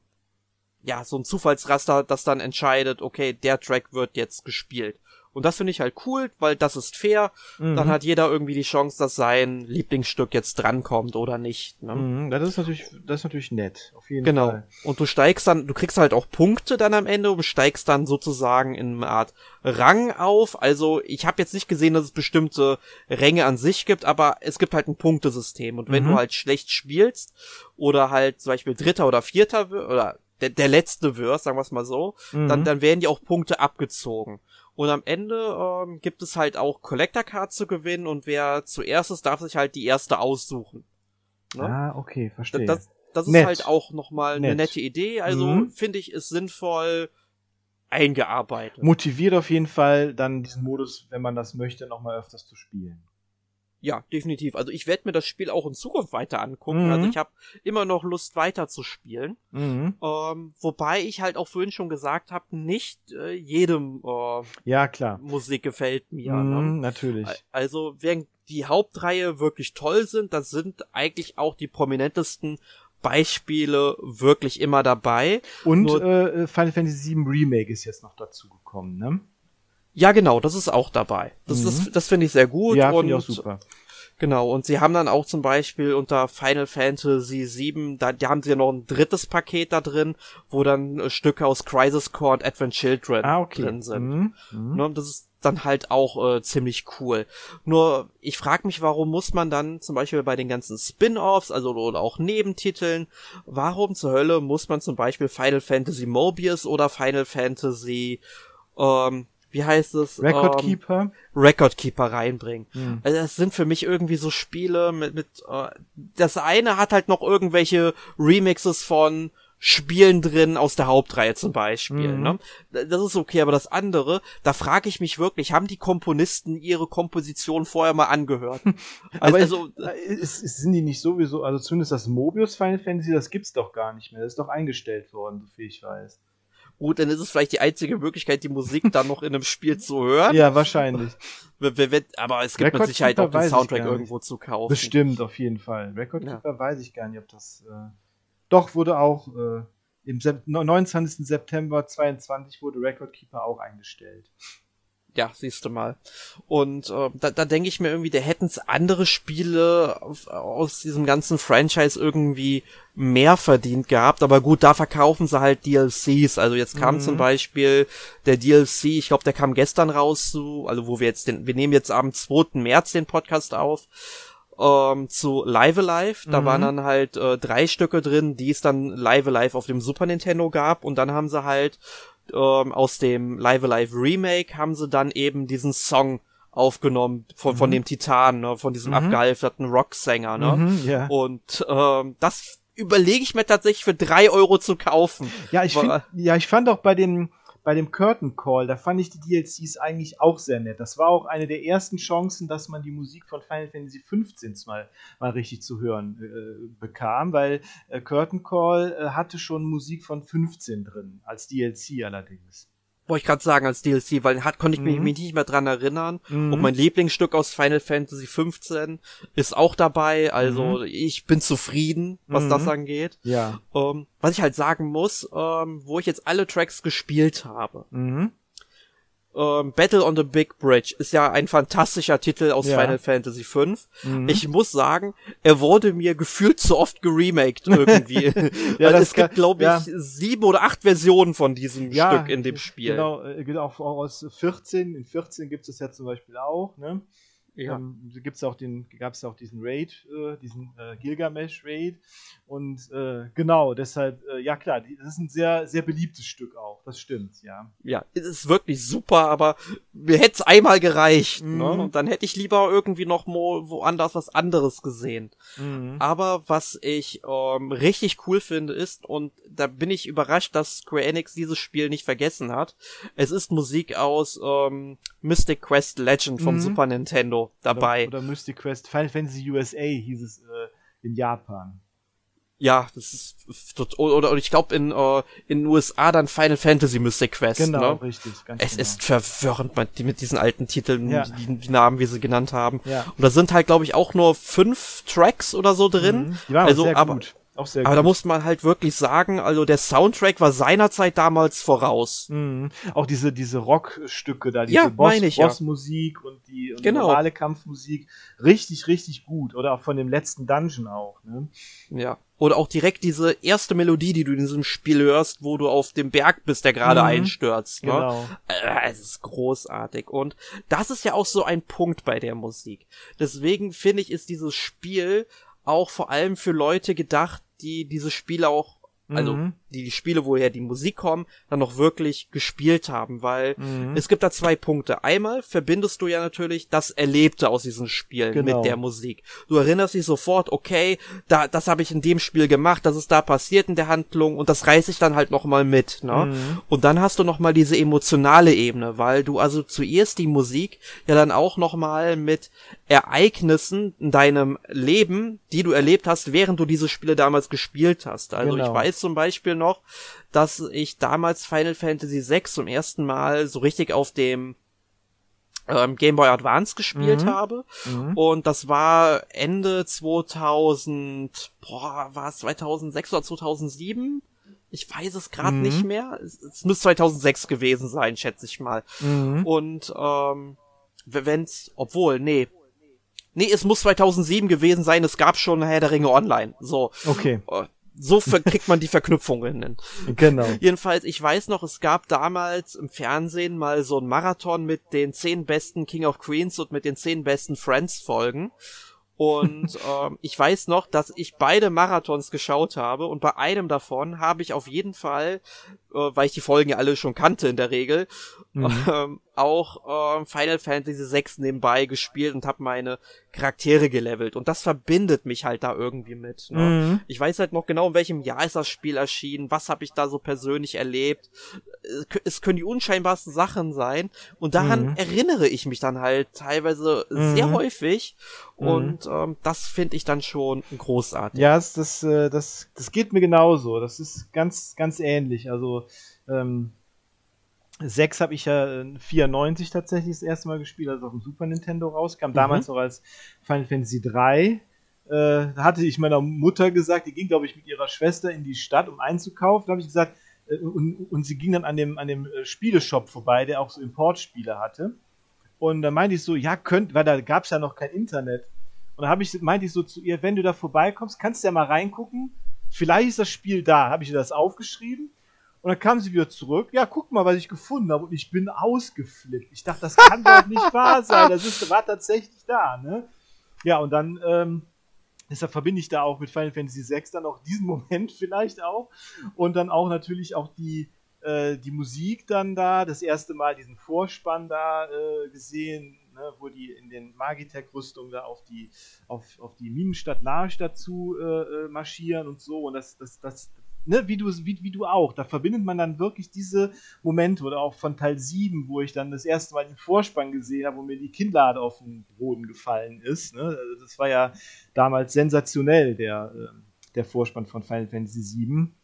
S1: ja, so ein Zufallsraster, das dann entscheidet, okay, der Track wird jetzt gespielt. Und das finde ich halt cool, weil das ist fair. Mhm. Dann hat jeder irgendwie die Chance, dass sein Lieblingsstück jetzt drankommt oder nicht. Ne?
S2: Mhm, das ist natürlich, das ist natürlich nett, auf jeden
S1: genau.
S2: Fall.
S1: Genau. Und du steigst dann, du kriegst halt auch Punkte dann am Ende und steigst dann sozusagen in eine Art Rang auf. Also ich habe jetzt nicht gesehen, dass es bestimmte Ränge an sich gibt, aber es gibt halt ein Punktesystem. Und wenn mhm. du halt schlecht spielst oder halt zum Beispiel Dritter oder Vierter oder der, der letzte Verse, sagen wir es mal so, mhm. dann, dann werden die auch Punkte abgezogen. Und am Ende ähm, gibt es halt auch Collector Cards zu gewinnen und wer zuerst ist, darf sich halt die erste aussuchen.
S2: Ne? Ah, okay, verstehe.
S1: Das, das ist Nett. halt auch nochmal eine nette Idee. Also mhm. finde ich, ist sinnvoll eingearbeitet.
S2: Motiviert auf jeden Fall dann diesen Modus, wenn man das möchte, nochmal öfters zu spielen.
S1: Ja, definitiv. Also ich werde mir das Spiel auch in Zukunft weiter angucken. Mhm. Also ich habe immer noch Lust weiter zu spielen. Mhm. Ähm, wobei ich halt auch vorhin schon gesagt habe, nicht äh, jedem äh,
S2: ja, klar.
S1: Musik gefällt mir.
S2: Mhm, ne? Natürlich.
S1: Also während die Hauptreihe wirklich toll sind, das sind eigentlich auch die prominentesten Beispiele wirklich immer dabei.
S2: Und Nur, äh, Final Fantasy VII Remake ist jetzt noch dazu gekommen, ne?
S1: Ja, genau, das ist auch dabei. Das, mhm. das, das finde ich sehr gut.
S2: Ja, finde ich auch super.
S1: Genau, und sie haben dann auch zum Beispiel unter Final Fantasy VII, da, da haben sie ja noch ein drittes Paket da drin, wo dann äh, Stücke aus Crisis Core und Advent Children
S2: ah, okay.
S1: drin sind. Mhm. Mhm. Ne, das ist dann halt auch äh, ziemlich cool. Nur, ich frage mich, warum muss man dann zum Beispiel bei den ganzen Spin-offs, also oder auch Nebentiteln, warum zur Hölle muss man zum Beispiel Final Fantasy Mobius oder Final Fantasy ähm, wie heißt es?
S2: Record ähm, Keeper?
S1: Record Keeper reinbringen. Hm. Also das sind für mich irgendwie so Spiele mit, mit äh, das eine hat halt noch irgendwelche Remixes von Spielen drin aus der Hauptreihe zum Beispiel. Mhm. Ne? Das ist okay, aber das andere, da frage ich mich wirklich, haben die Komponisten ihre Komposition vorher mal angehört? <laughs>
S2: aber also, ist, ist, sind die nicht sowieso, also zumindest das Mobius Final Fantasy, das gibt's doch gar nicht mehr. Das ist doch eingestellt worden, soviel ich weiß.
S1: Gut, dann ist es vielleicht die einzige Möglichkeit, die Musik dann noch in einem Spiel zu hören.
S2: Ja, wahrscheinlich. <laughs>
S1: Aber es gibt Record mit Sicherheit Keeper auch den Soundtrack irgendwo zu kaufen.
S2: Bestimmt, auf jeden Fall. Record ja. Keeper weiß ich gar nicht, ob das. Äh doch, wurde auch äh, im 29. September 22 wurde Record Keeper auch eingestellt
S1: ja, siehst du mal. Und äh, da, da denke ich mir irgendwie, der hätten andere Spiele auf, aus diesem ganzen Franchise irgendwie mehr verdient gehabt. Aber gut, da verkaufen sie halt DLCs. Also jetzt kam mhm. zum Beispiel der DLC, ich glaube, der kam gestern raus zu, also wo wir jetzt den, wir nehmen jetzt am 2. März den Podcast auf ähm, zu Live Alive. Da mhm. waren dann halt äh, drei Stücke drin, die es dann Live Alive auf dem Super Nintendo gab. Und dann haben sie halt ähm, aus dem Live Alive Remake haben sie dann eben diesen Song aufgenommen von, mhm. von dem Titan, ne, von diesem mhm. abgehalfterten Rocksänger, ne?
S2: Mhm, yeah.
S1: Und ähm, das überlege ich mir tatsächlich für drei Euro zu kaufen.
S2: Ja, ich find, ja, ich fand auch bei dem bei dem Curtain Call, da fand ich die DLCs eigentlich auch sehr nett. Das war auch eine der ersten Chancen, dass man die Musik von Final Fantasy 15 mal, mal richtig zu hören äh, bekam, weil äh, Curtain Call äh, hatte schon Musik von 15 drin, als DLC allerdings
S1: wollte ich gerade sagen, als DLC, weil hat konnte ich mhm. mich nicht mehr dran erinnern. Mhm. Und mein Lieblingsstück aus Final Fantasy 15 ist auch dabei. Also mhm. ich bin zufrieden, was das mhm. angeht.
S2: Ja.
S1: Ähm, was ich halt sagen muss, ähm, wo ich jetzt alle Tracks gespielt habe.
S2: Mhm
S1: ähm, Battle on the Big Bridge ist ja ein fantastischer Titel aus ja. Final Fantasy V. Mhm. Ich muss sagen, er wurde mir gefühlt zu oft geremaked irgendwie. <laughs> ja, Weil es gibt, glaube ich, ja. sieben oder acht Versionen von diesem ja, Stück in dem Spiel.
S2: Genau, äh, auch aus 14. In 14 gibt es ja zum Beispiel auch, ne? Ja. Ähm, gibt's auch den, gab es auch diesen Raid, äh, diesen äh, Gilgamesh-Raid. Und äh, genau, deshalb, äh, ja klar, das ist ein sehr, sehr beliebtes Stück auch, das stimmt, ja.
S1: Ja, es ist wirklich super, aber mir hätte es einmal gereicht, ne? mhm. ne? Und dann hätte ich lieber irgendwie noch mal woanders was anderes gesehen. Mhm. Aber was ich ähm, richtig cool finde ist, und da bin ich überrascht, dass Square Enix dieses Spiel nicht vergessen hat, es ist Musik aus ähm, Mystic Quest Legend vom mhm. Super Nintendo dabei.
S2: Oder, oder, Mystic Quest Final Fantasy USA hieß es äh, in Japan.
S1: Ja, das ist oder, oder ich glaube in äh, in den USA dann Final Fantasy Mystic Quest.
S2: Genau,
S1: ne?
S2: richtig.
S1: Ganz es
S2: genau.
S1: ist verwirrend mit, diesen alten Titeln,
S2: ja.
S1: die, die, Namen, wie sie genannt haben.
S2: Ja.
S1: Und da sind halt glaube ich auch nur fünf Tracks oder so drin. Mhm.
S2: Ja,
S1: also
S2: sehr
S1: aber
S2: gut. Auch sehr
S1: Aber gut. da muss man halt wirklich sagen, also der Soundtrack war seinerzeit damals voraus.
S2: Mhm. Auch diese, diese Rockstücke da, diese
S1: ja, Boss, ich,
S2: Bossmusik ja. und die und
S1: genau.
S2: normale Kampfmusik, richtig, richtig gut. Oder auch von dem letzten Dungeon auch. Ne?
S1: Ja. Oder auch direkt diese erste Melodie, die du in diesem Spiel hörst, wo du auf dem Berg bist, der gerade mhm. einstürzt. Ne?
S2: Genau.
S1: Äh, es ist großartig. Und das ist ja auch so ein Punkt bei der Musik. Deswegen finde ich, ist dieses Spiel auch vor allem für Leute gedacht, die diese Spiele auch also mhm. die, die Spiele, woher die Musik kommt, dann noch wirklich gespielt haben, weil mhm. es gibt da zwei Punkte. Einmal verbindest du ja natürlich das Erlebte aus diesen Spielen genau. mit der Musik. Du erinnerst dich sofort, okay, da, das habe ich in dem Spiel gemacht, das ist da passiert in der Handlung und das reiße ich dann halt nochmal mit, ne? Mhm. Und dann hast du nochmal diese emotionale Ebene, weil du also zuerst die Musik ja dann auch nochmal mit Ereignissen in deinem Leben, die du erlebt hast, während du diese Spiele damals gespielt hast. Also genau. ich weiß zum Beispiel noch, dass ich damals Final Fantasy VI zum ersten Mal so richtig auf dem ähm, Game Boy Advance gespielt mhm. habe. Mhm. Und das war Ende 2000, boah, war es 2006 oder 2007? Ich weiß es gerade mhm. nicht mehr. Es, es müsste 2006 gewesen sein, schätze ich mal. Mhm. Und ähm, wenn's, obwohl, nee, Nee, es muss 2007 gewesen sein, es gab schon Herr der Ringe online. So.
S2: Okay.
S1: So kriegt man die Verknüpfungen hin.
S2: Genau. <laughs>
S1: Jedenfalls, ich weiß noch, es gab damals im Fernsehen mal so ein Marathon mit den zehn besten King of Queens und mit den zehn besten Friends-Folgen. Und <laughs> ähm, ich weiß noch, dass ich beide Marathons geschaut habe und bei einem davon habe ich auf jeden Fall, äh, weil ich die Folgen ja alle schon kannte in der Regel, mhm. <laughs> ähm, auch ähm, Final Fantasy VI nebenbei gespielt und habe meine Charaktere gelevelt. Und das verbindet mich halt da irgendwie mit. Ne? Mhm. Ich weiß halt noch genau, in welchem Jahr ist das Spiel erschienen, was habe ich da so persönlich erlebt. Es können die unscheinbarsten Sachen sein. Und daran mhm. erinnere ich mich dann halt teilweise sehr mhm. häufig. Mhm. Und ähm, das finde ich dann schon großartig.
S2: Ja, das, das, äh, das, das geht mir genauso. Das ist ganz, ganz ähnlich. Also ähm, 6 habe ich ja 94 äh, tatsächlich das erste Mal gespielt, als es auf dem Super Nintendo rauskam. Mhm. Damals noch als Final Fantasy 3. Äh, hatte ich meiner Mutter gesagt, die ging, glaube ich, mit ihrer Schwester in die Stadt, um einzukaufen. Da habe ich gesagt, äh, und, und, sie ging dann an dem, an dem äh, Spieleshop vorbei, der auch so Importspiele hatte. Und da meinte ich so, ja, könnt, weil da gab es ja noch kein Internet. Und da ich, meinte ich so zu ihr, wenn du da vorbeikommst, kannst du ja mal reingucken. Vielleicht ist das Spiel da. Habe ich ihr das aufgeschrieben und dann kam sie wieder zurück. Ja, guck mal, was ich gefunden habe. Und ich bin ausgeflippt. Ich dachte, das kann doch nicht wahr sein. Das ist, war tatsächlich da, ne? Ja, und dann, ähm, deshalb verbinde ich da auch mit Final Fantasy VI dann auch diesen <laughs> Moment vielleicht auch. Und dann auch natürlich auch die, äh, die Musik dann da. Das erste Mal diesen Vorspann da äh, gesehen, ne, wo die in den Magitech-Rüstungen da auf die, auf, auf die Minenstadt Larstadt zu äh, äh, marschieren und so. Und das, das, das, ne, wie du, wie, wie du auch, da verbindet man dann wirklich diese Momente oder auch von Teil 7, wo ich dann das erste Mal den Vorspann gesehen habe, wo mir die Kinnlade auf den Boden gefallen ist. Ne? Also das war ja damals sensationell, der, ähm, der Vorspann von Final Fantasy 7.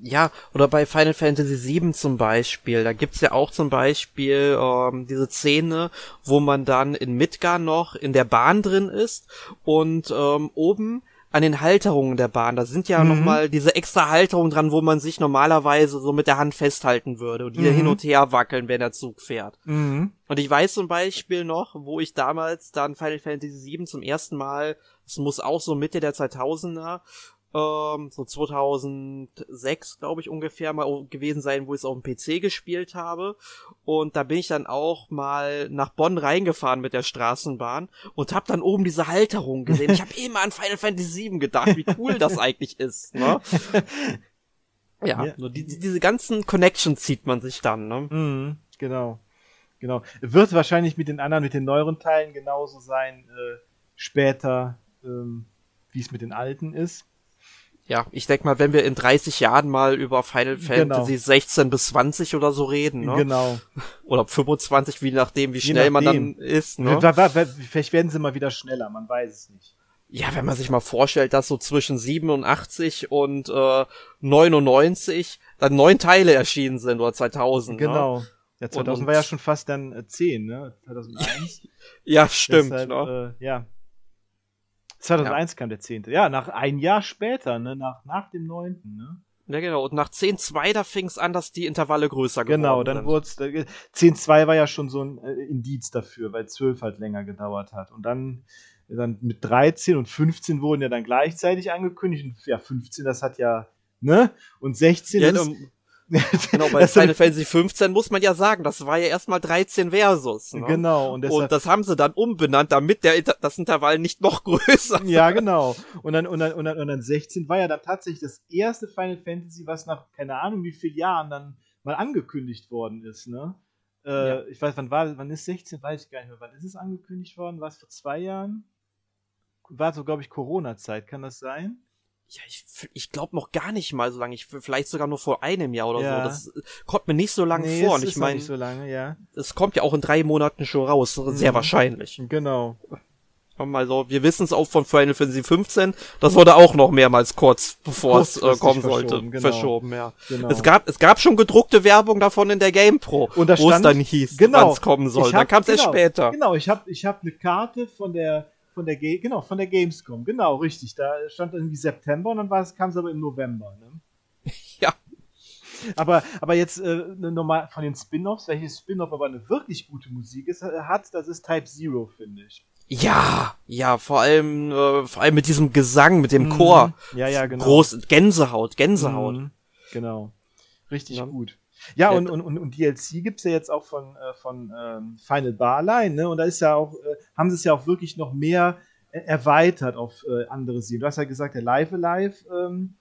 S1: Ja, oder bei Final Fantasy VII zum Beispiel, da gibt's ja auch zum Beispiel ähm, diese Szene, wo man dann in Midgar noch in der Bahn drin ist und ähm, oben an den Halterungen der Bahn. Da sind ja mhm. nochmal diese extra Halterungen dran, wo man sich normalerweise so mit der Hand festhalten würde und die mhm. hin und her wackeln, wenn der Zug fährt. Mhm. Und ich weiß zum Beispiel noch, wo ich damals dann Final Fantasy VII zum ersten Mal, es muss auch so Mitte der 2000er, ähm, so 2006, glaube ich, ungefähr mal gewesen sein, wo ich es auf dem PC gespielt habe. Und da bin ich dann auch mal nach Bonn reingefahren mit der Straßenbahn und habe dann oben diese Halterung gesehen. Ich habe <laughs> immer an Final Fantasy VII gedacht, wie cool das <laughs> eigentlich ist. Ne? Ja, ja. So die, diese ganzen Connections zieht man sich dann. Ne?
S2: Mhm, genau. Genau. Wird wahrscheinlich mit den anderen, mit den neueren Teilen genauso sein, äh, später, ähm, wie es mit den alten ist.
S1: Ja, ich denke mal, wenn wir in 30 Jahren mal über Final genau. Fantasy genau. 16 bis 20 oder so reden, ne?
S2: Genau. <laughs>
S1: Oder 25, wie nachdem, wie schnell nachdem. man dann ist, ne?
S2: Vielleicht werden sie mal wieder schneller, man weiß es nicht.
S1: Ja, wenn man sich mal vorstellt, dass so zwischen 87 und äh, 99 dann neun Teile erschienen sind oder 2000.
S2: Ne? Genau. Ne? Ja, 2000 und, war ja schon fast dann äh, 10, ne? 2001. <laughs>
S1: ja, stimmt. Deshalb, ne?
S2: äh, ja. 2001 ja. kam der 10. Ja, nach ein Jahr später, ne? nach, nach dem 9. Ne?
S1: Ja, genau. Und nach 10.2, da fing es an, dass die Intervalle größer geworden
S2: Genau, dann wurde es. 10.2 war ja schon so ein äh, Indiz dafür, weil 12 halt länger gedauert hat. Und dann, dann mit 13 und 15 wurden ja dann gleichzeitig angekündigt. Und ja, 15, das hat ja, ne? Und 16
S1: ja, ist, <laughs> genau, bei Final Fantasy 15 muss man ja sagen, das war ja erstmal 13 Versus. Ne?
S2: Genau.
S1: Und, und, das haben sie dann umbenannt, damit der das Intervall nicht noch <laughs> größer
S2: wird. Ja, genau. Und dann, und, dann, und, dann, und dann 16 war ja dann tatsächlich das erste Final Fantasy, was nach keine Ahnung wie vielen Jahren dann mal angekündigt worden ist, ne? Äh, ja. Ich weiß, wann war, wann ist 16? Weiß ich gar nicht mehr. Wann ist es angekündigt worden? War es vor zwei Jahren? War so, glaube ich, Corona-Zeit, kann das sein?
S1: Ja, ich, ich glaube noch gar nicht mal so lange. Ich, vielleicht sogar nur vor einem Jahr oder ja. so. Das äh, kommt mir nicht so lange nee, vor. Und ich meine,
S2: so lange, ja.
S1: Es kommt ja auch in drei Monaten schon raus. Sehr mhm. wahrscheinlich.
S2: Genau.
S1: Also, wir wissen es auch von Final Fantasy 15. Das wurde auch noch mehrmals kurz bevor es äh, kommen sollte verschoben, genau. verschoben ja. Genau. Es gab es gab schon gedruckte Werbung davon in der GamePro,
S2: wo es
S1: dann hieß,
S2: genau,
S1: wann es kommen soll. Hab, dann kam es genau, erst später.
S2: Genau, ich habe ich habe eine Karte von der von der G genau, von der Gamescom. Genau, richtig. Da stand irgendwie September und dann kam es aber im November, ne? <laughs>
S1: ja.
S2: Aber, aber jetzt äh, nochmal von den Spin-offs, welches Spin-off aber eine wirklich gute Musik ist, hat, das ist Type Zero, finde ich.
S1: Ja, ja, vor allem, äh, vor allem mit diesem Gesang, mit dem mhm. Chor.
S2: Ja, ja, genau.
S1: Groß, Gänsehaut, Gänsehaut. Mhm.
S2: Genau. Richtig ja. gut. Ja, und, und, und, und DLC gibt's ja jetzt auch von, äh, von ähm, Final Bar allein, ne? Und da ist ja auch, äh, haben sie es ja auch wirklich noch mehr äh, erweitert auf äh, andere Serien. Du hast ja gesagt, der Live Alive ähm,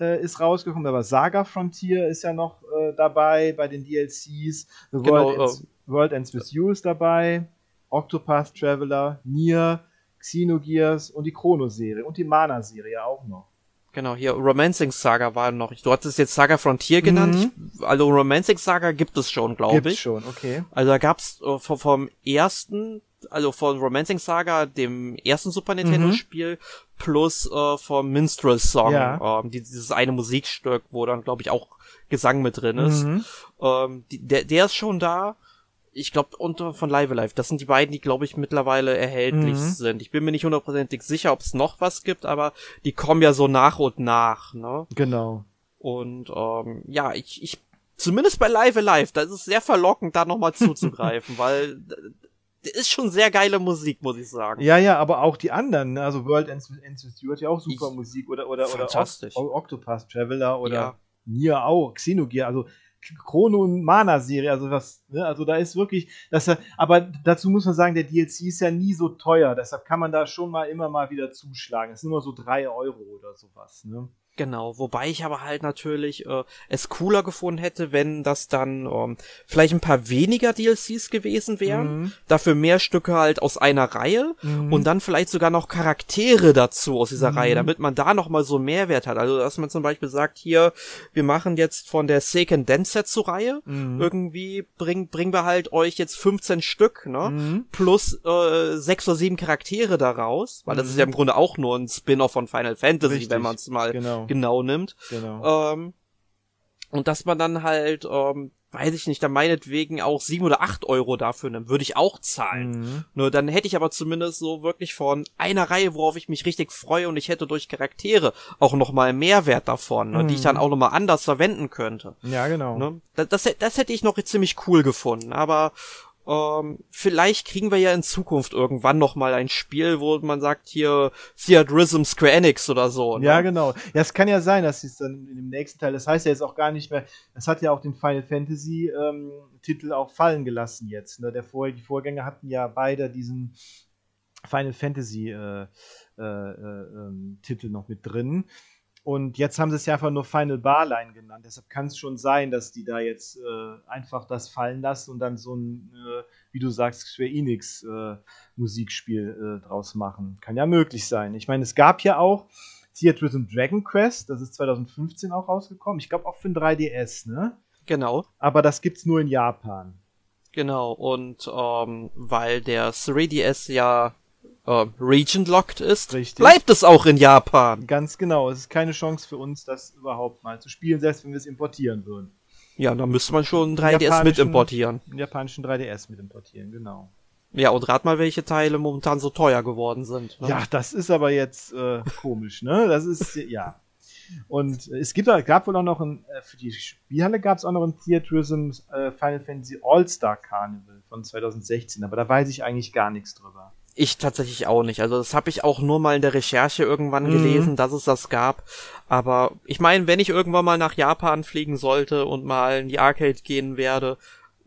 S2: äh, ist rausgekommen, aber Saga Frontier ist ja noch äh, dabei bei den DLCs. The genau, World, Ends, World Ends With You ist dabei, Octopath Traveler, Nier, Xenogears und die Chrono-Serie und die Mana-Serie auch noch.
S1: Genau, hier Romancing Saga war noch. Du hattest jetzt Saga Frontier genannt. Mhm. Ich, also Romancing Saga gibt es schon, glaube ich. Gibt
S2: schon, okay.
S1: Also da gab's äh, vom, vom ersten, also von Romancing Saga, dem ersten Super Nintendo mhm. Spiel, plus äh, vom Minstrel Song, ja. ähm, dieses eine Musikstück, wo dann glaube ich auch Gesang mit drin ist. Mhm. Ähm, die, der, der ist schon da ich glaube, unter von Live Alive. Das sind die beiden, die, glaube ich, mittlerweile erhältlich mhm. sind. Ich bin mir nicht hundertprozentig sicher, ob es noch was gibt, aber die kommen ja so nach und nach, ne?
S2: Genau.
S1: Und ähm, ja, ich, ich, zumindest bei Live Alive, das ist sehr verlockend, da nochmal <laughs> zuzugreifen, weil ist schon sehr geile Musik, muss ich sagen.
S2: Ja, ja, aber auch die anderen, ne? also World Ends, Ends With You hat ja auch super ich, Musik oder oder oder Octopus Traveler oder ja. Nier auch, Xenogear, also Chrono- und Mana-Serie, also was, ne? also da ist wirklich, das, aber dazu muss man sagen, der DLC ist ja nie so teuer, deshalb kann man da schon mal immer mal wieder zuschlagen. Es sind immer so drei Euro oder sowas, ne?
S1: Genau, wobei ich aber halt natürlich äh, es cooler gefunden hätte, wenn das dann ähm, vielleicht ein paar weniger DLCs gewesen wären, mhm. dafür mehr Stücke halt aus einer Reihe mhm. und dann vielleicht sogar noch Charaktere dazu aus dieser mhm. Reihe, damit man da noch mal so Mehrwert hat. Also dass man zum Beispiel sagt, hier, wir machen jetzt von der Seiken Densetsu Reihe mhm. irgendwie bringen bringen wir halt euch jetzt 15 Stück, ne, mhm. plus äh, sechs oder sieben Charaktere daraus, weil das ist ja mhm. im Grunde auch nur ein Spin-off von Final Fantasy, Richtig, wenn man es mal
S2: genau
S1: genau nimmt.
S2: Genau.
S1: Ähm, und dass man dann halt, ähm, weiß ich nicht, dann meinetwegen auch sieben oder acht Euro dafür nimmt, würde ich auch zahlen. Mhm. Nur dann hätte ich aber zumindest so wirklich von einer Reihe, worauf ich mich richtig freue und ich hätte durch Charaktere auch nochmal Mehrwert davon, ne, mhm. die ich dann mhm. auch nochmal anders verwenden könnte.
S2: Ja, genau.
S1: Ne? Das, das, das hätte ich noch ziemlich cool gefunden, aber ähm, vielleicht kriegen wir ja in Zukunft irgendwann noch mal ein Spiel, wo man sagt hier Theatrism Square Enix oder so.
S2: Ne? Ja, genau. Ja, es kann ja sein, dass es dann dem nächsten Teil, das heißt ja jetzt auch gar nicht mehr, es hat ja auch den Final Fantasy ähm, Titel auch fallen gelassen jetzt. Ne? Der Vor die Vorgänger hatten ja beide diesen Final Fantasy äh, äh, äh, ähm, Titel noch mit drin. Und jetzt haben sie es ja einfach nur Final Barline genannt. Deshalb kann es schon sein, dass die da jetzt äh, einfach das fallen lassen und dann so ein, äh, wie du sagst, Square Enix äh, Musikspiel äh, draus machen. Kann ja möglich sein. Ich meine, es gab ja auch Theatrhythm Dragon Quest, das ist 2015 auch rausgekommen. Ich glaube auch für ein 3DS, ne?
S1: Genau.
S2: Aber das gibt's nur in Japan.
S1: Genau, und ähm, weil der 3DS ja äh, region-locked ist,
S2: Richtig.
S1: bleibt es auch in Japan.
S2: Ganz genau. Es ist keine Chance für uns, das überhaupt mal zu spielen, selbst wenn wir es importieren würden.
S1: Ja, dann müsste man schon 3DS mit importieren.
S2: Den japanischen 3DS mit importieren, genau.
S1: Ja, und rat mal, welche Teile momentan so teuer geworden sind.
S2: Ne? Ja, das ist aber jetzt äh, komisch, ne? Das ist, ja. Und es gibt, gab wohl auch noch ein, äh, für die Spielhalle gab es auch noch ein Theatrism äh, Final Fantasy All-Star Carnival von 2016, aber da weiß ich eigentlich gar nichts drüber.
S1: Ich tatsächlich auch nicht. Also das habe ich auch nur mal in der Recherche irgendwann mhm. gelesen, dass es das gab. Aber ich meine, wenn ich irgendwann mal nach Japan fliegen sollte und mal in die Arcade gehen werde,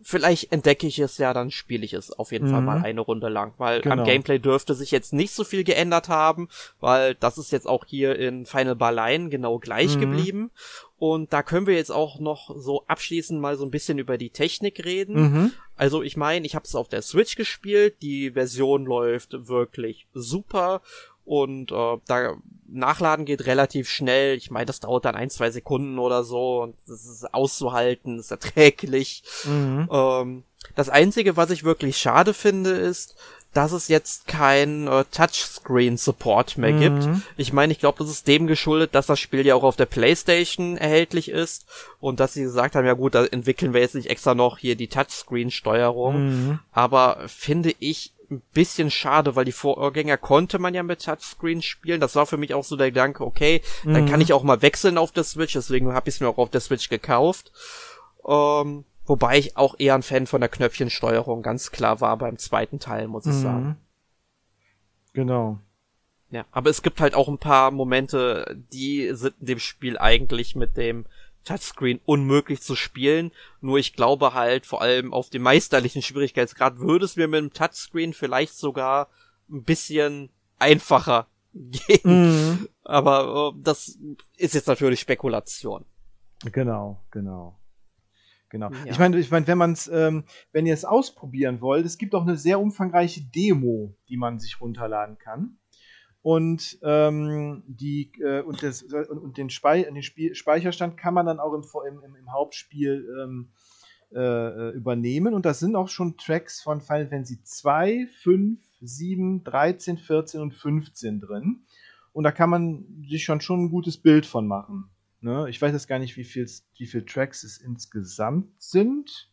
S1: vielleicht entdecke ich es ja, dann spiele ich es auf jeden mhm. Fall mal eine Runde lang, weil genau. am Gameplay dürfte sich jetzt nicht so viel geändert haben, weil das ist jetzt auch hier in Final Barline genau gleich mhm. geblieben. Und da können wir jetzt auch noch so abschließend mal so ein bisschen über die Technik reden. Mhm. Also ich meine, ich habe es auf der Switch gespielt, die Version läuft wirklich super und äh, da Nachladen geht relativ schnell. Ich meine, das dauert dann ein, zwei Sekunden oder so und das ist auszuhalten, ist erträglich. Mhm. Ähm, das Einzige, was ich wirklich schade finde, ist, dass es jetzt kein äh, Touchscreen-Support mehr mhm. gibt. Ich meine, ich glaube, das ist dem geschuldet, dass das Spiel ja auch auf der PlayStation erhältlich ist und dass sie gesagt haben, ja gut, da entwickeln wir jetzt nicht extra noch hier die Touchscreen-Steuerung. Mhm. Aber finde ich ein bisschen schade, weil die Vorgänger konnte man ja mit Touchscreen spielen. Das war für mich auch so der Gedanke, okay, mhm. dann kann ich auch mal wechseln auf der Switch, deswegen habe ich es mir auch auf der Switch gekauft. Ähm, wobei ich auch eher ein Fan von der Knöpfchensteuerung ganz klar war beim zweiten Teil, muss ich mhm. sagen.
S2: Genau.
S1: Ja, aber es gibt halt auch ein paar Momente, die sind in dem Spiel eigentlich mit dem Touchscreen unmöglich zu spielen. Nur ich glaube halt, vor allem auf dem meisterlichen Schwierigkeitsgrad würde es mir mit dem Touchscreen vielleicht sogar ein bisschen einfacher <laughs> gehen. Mhm. Aber äh, das ist jetzt natürlich Spekulation.
S2: Genau, genau. Genau. Ja. Ich meine, ich meine, wenn man es, ähm, wenn ihr es ausprobieren wollt, es gibt auch eine sehr umfangreiche Demo, die man sich runterladen kann und ähm, die äh, und, das, und, und den, Spei den Spiel Speicherstand kann man dann auch im, im, im Hauptspiel ähm, äh, übernehmen und das sind auch schon Tracks von Final Fantasy 2, 5, 7, 13, 14 und 15 drin und da kann man sich schon schon ein gutes Bild von machen. Ne? Ich weiß jetzt gar nicht, wie viel, wie viel Tracks es insgesamt sind.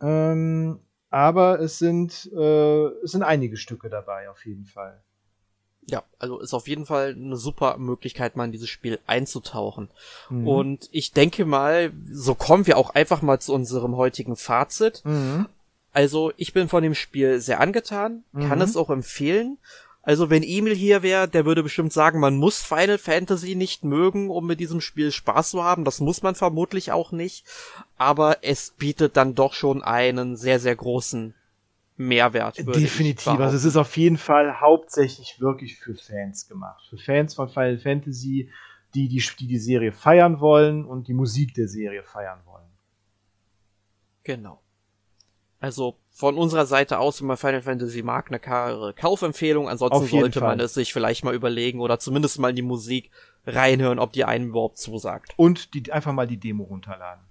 S2: Ähm, aber es sind, äh, es sind einige Stücke dabei, auf jeden Fall.
S1: Ja, also ist auf jeden Fall eine super Möglichkeit, mal in dieses Spiel einzutauchen. Mhm. Und ich denke mal, so kommen wir auch einfach mal zu unserem heutigen Fazit. Mhm. Also ich bin von dem Spiel sehr angetan, kann mhm. es auch empfehlen. Also wenn Emil hier wäre, der würde bestimmt sagen, man muss Final Fantasy nicht mögen, um mit diesem Spiel Spaß zu haben. Das muss man vermutlich auch nicht. Aber es bietet dann doch schon einen sehr, sehr großen Mehrwert.
S2: Definitiv. Also es ist auf jeden Fall hauptsächlich wirklich für Fans gemacht. Für Fans von Final Fantasy, die die, die, die Serie feiern wollen und die Musik der Serie feiern wollen.
S1: Genau. Also von unserer Seite aus, wenn man Final Fantasy mag, eine klare Kaufempfehlung. Ansonsten sollte Fall. man es sich vielleicht mal überlegen oder zumindest mal in die Musik reinhören, ob die einem überhaupt zusagt.
S2: Und die, einfach mal die Demo runterladen.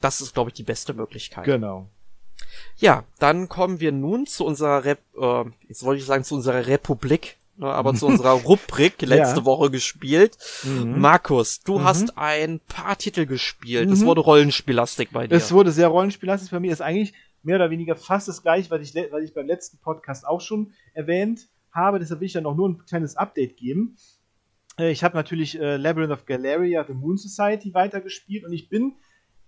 S1: Das ist, glaube ich, die beste Möglichkeit.
S2: Genau.
S1: Ja, dann kommen wir nun zu unserer Rep äh, jetzt wollte ich sagen zu unserer Republik, ne, aber zu <laughs> unserer Rubrik letzte ja. Woche gespielt. Mhm. Markus, du mhm. hast ein paar Titel gespielt. Es mhm. wurde rollenspielastig bei dir.
S2: Es wurde sehr rollenspielastig bei mir. Ist eigentlich mehr oder weniger fast das gleiche, was ich, was ich beim letzten Podcast auch schon erwähnt habe. Deshalb will ich ja noch nur ein kleines Update geben. Äh, ich habe natürlich äh, Labyrinth of Galeria, The Moon Society weitergespielt und ich bin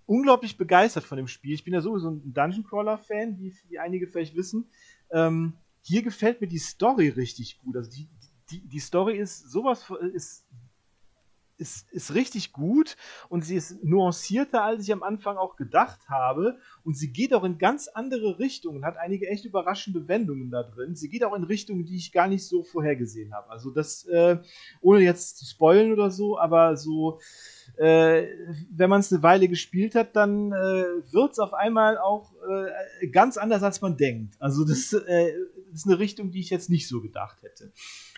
S2: unglaublich begeistert von dem Spiel. Ich bin ja sowieso ein Dungeon Crawler-Fan, wie, wie, einige vielleicht wissen. Ähm, hier gefällt mir die Story richtig gut. Also die, die, die Story ist sowas ist ist, ist richtig gut und sie ist nuancierter, als ich am Anfang auch gedacht habe. Und sie geht auch in ganz andere Richtungen, hat einige echt überraschende Wendungen da drin. Sie geht auch in Richtungen, die ich gar nicht so vorhergesehen habe. Also das, äh, ohne jetzt zu spoilen oder so, aber so, äh, wenn man es eine Weile gespielt hat, dann äh, wird es auf einmal auch äh, ganz anders, als man denkt. Also das äh, ist eine Richtung, die ich jetzt nicht so gedacht hätte.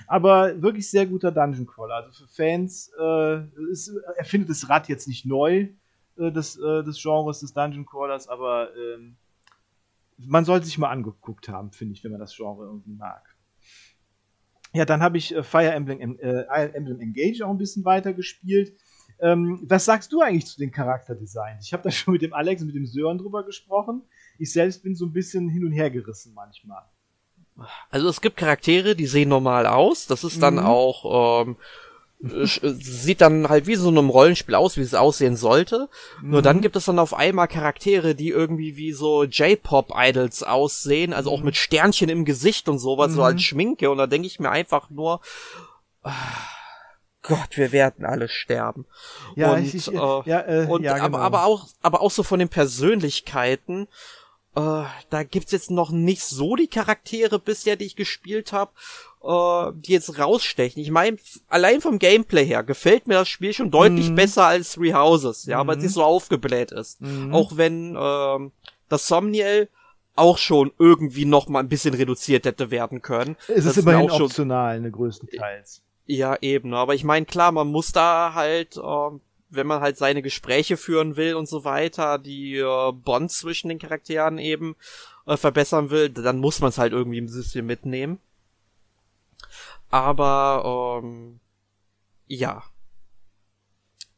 S2: Aber wirklich sehr guter Dungeon Crawler. Also für Fans, äh, ist, er findet das Rad jetzt nicht neu äh, des, äh, des Genres des Dungeon Crawlers, aber ähm, man sollte sich mal angeguckt haben, finde ich, wenn man das Genre irgendwie mag. Ja, dann habe ich äh, Fire Emblem, äh, Emblem Engage auch ein bisschen weiter gespielt. Ähm, was sagst du eigentlich zu den Charakterdesigns? Ich habe da <laughs> schon mit dem Alex und mit dem Sören drüber gesprochen. Ich selbst bin so ein bisschen hin und her gerissen manchmal.
S1: Also es gibt Charaktere, die sehen normal aus. Das ist dann mhm. auch ähm, äh, sieht dann halt wie so einem Rollenspiel aus, wie es aussehen sollte. Mhm. Nur dann mhm. gibt es dann auf einmal Charaktere, die irgendwie wie so J-Pop-Idols aussehen, also auch mhm. mit Sternchen im Gesicht und sowas, mhm. so als Schminke. Und da denke ich mir einfach nur, oh, Gott, wir werden alle sterben. Ja, und, ich, ich, äh, ja, äh, und ja, genau. aber, aber auch, aber auch so von den Persönlichkeiten. Äh, da gibt's jetzt noch nicht so die Charaktere bisher, die ich gespielt habe, äh, die jetzt rausstechen. Ich meine, allein vom Gameplay her gefällt mir das Spiel schon deutlich mhm. besser als Three Houses, ja, mhm. weil es nicht so aufgebläht ist. Mhm. Auch wenn äh, das Somniel auch schon irgendwie noch mal ein bisschen reduziert hätte werden können.
S2: Es ist immerhin auch optional, ne, größtenteils.
S1: Ja, eben, aber ich meine, klar, man muss da halt äh, wenn man halt seine Gespräche führen will und so weiter, die äh, Bonds zwischen den Charakteren eben äh, verbessern will, dann muss man es halt irgendwie im System mitnehmen. Aber ähm, ja,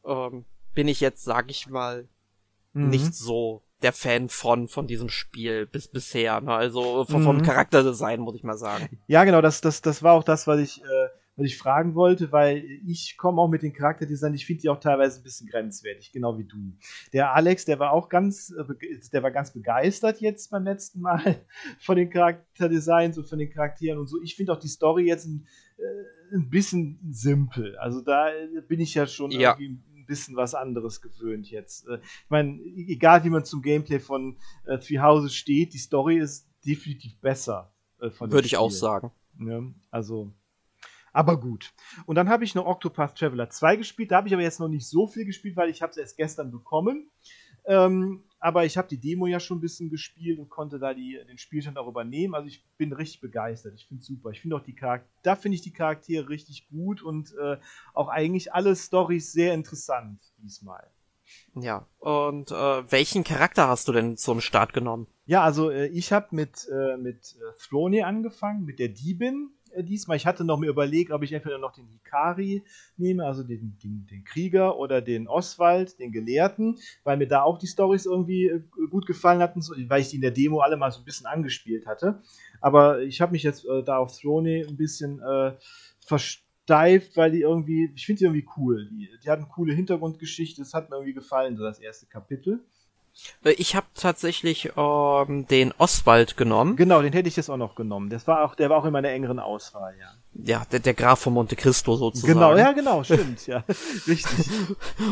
S1: ähm, bin ich jetzt, sag ich mal, mhm. nicht so der Fan von von diesem Spiel bis bisher. Ne? Also vom, vom mhm. Charakterdesign muss ich mal sagen.
S2: Ja, genau, das das das war auch das, was ich äh, was ich fragen wollte, weil ich komme auch mit den Charakterdesign, ich finde die auch teilweise ein bisschen grenzwertig, genau wie du. Der Alex, der war auch ganz, äh, der war ganz begeistert jetzt beim letzten Mal <laughs> von den Charakterdesigns und von den Charakteren und so. Ich finde auch die Story jetzt ein, äh, ein bisschen simpel. Also da bin ich ja schon ja. irgendwie ein bisschen was anderes gewöhnt jetzt. Äh, ich meine, egal wie man zum Gameplay von äh, Three Houses steht, die Story ist definitiv besser.
S1: Äh, Würde ich auch sagen.
S2: Ja, also aber gut. Und dann habe ich noch Octopath Traveler 2 gespielt. Da habe ich aber jetzt noch nicht so viel gespielt, weil ich habe es erst gestern bekommen. Ähm, aber ich habe die Demo ja schon ein bisschen gespielt und konnte da die, den Spielstand auch übernehmen. Also ich bin richtig begeistert. Ich finde es super. Ich finde auch die Charaktere, da finde ich die Charaktere richtig gut und äh, auch eigentlich alle Stories sehr interessant diesmal.
S1: Ja, und äh, welchen Charakter hast du denn zum Start genommen?
S2: Ja, also äh, ich habe mit, äh, mit äh, Throne angefangen, mit der Diebin. Äh, diesmal. Ich hatte noch mir überlegt, ob ich entweder noch den Hikari nehme, also den, den, den, Krieger oder den Oswald, den Gelehrten, weil mir da auch die Stories irgendwie äh, gut gefallen hatten, weil ich die in der Demo alle mal so ein bisschen angespielt hatte. Aber ich habe mich jetzt äh, da auf Throne ein bisschen äh, versteift, weil die irgendwie, ich finde die irgendwie cool. Die, die hatten eine coole Hintergrundgeschichte, das hat mir irgendwie gefallen, so das erste Kapitel.
S1: Äh, ich habe tatsächlich ähm, den Oswald genommen.
S2: Genau, den hätte ich jetzt auch noch genommen. Das war auch, der war auch in meiner engeren Auswahl, ja.
S1: Ja, der, der Graf von Monte Cristo sozusagen.
S2: Genau, ja, genau, stimmt, ja, <laughs> richtig.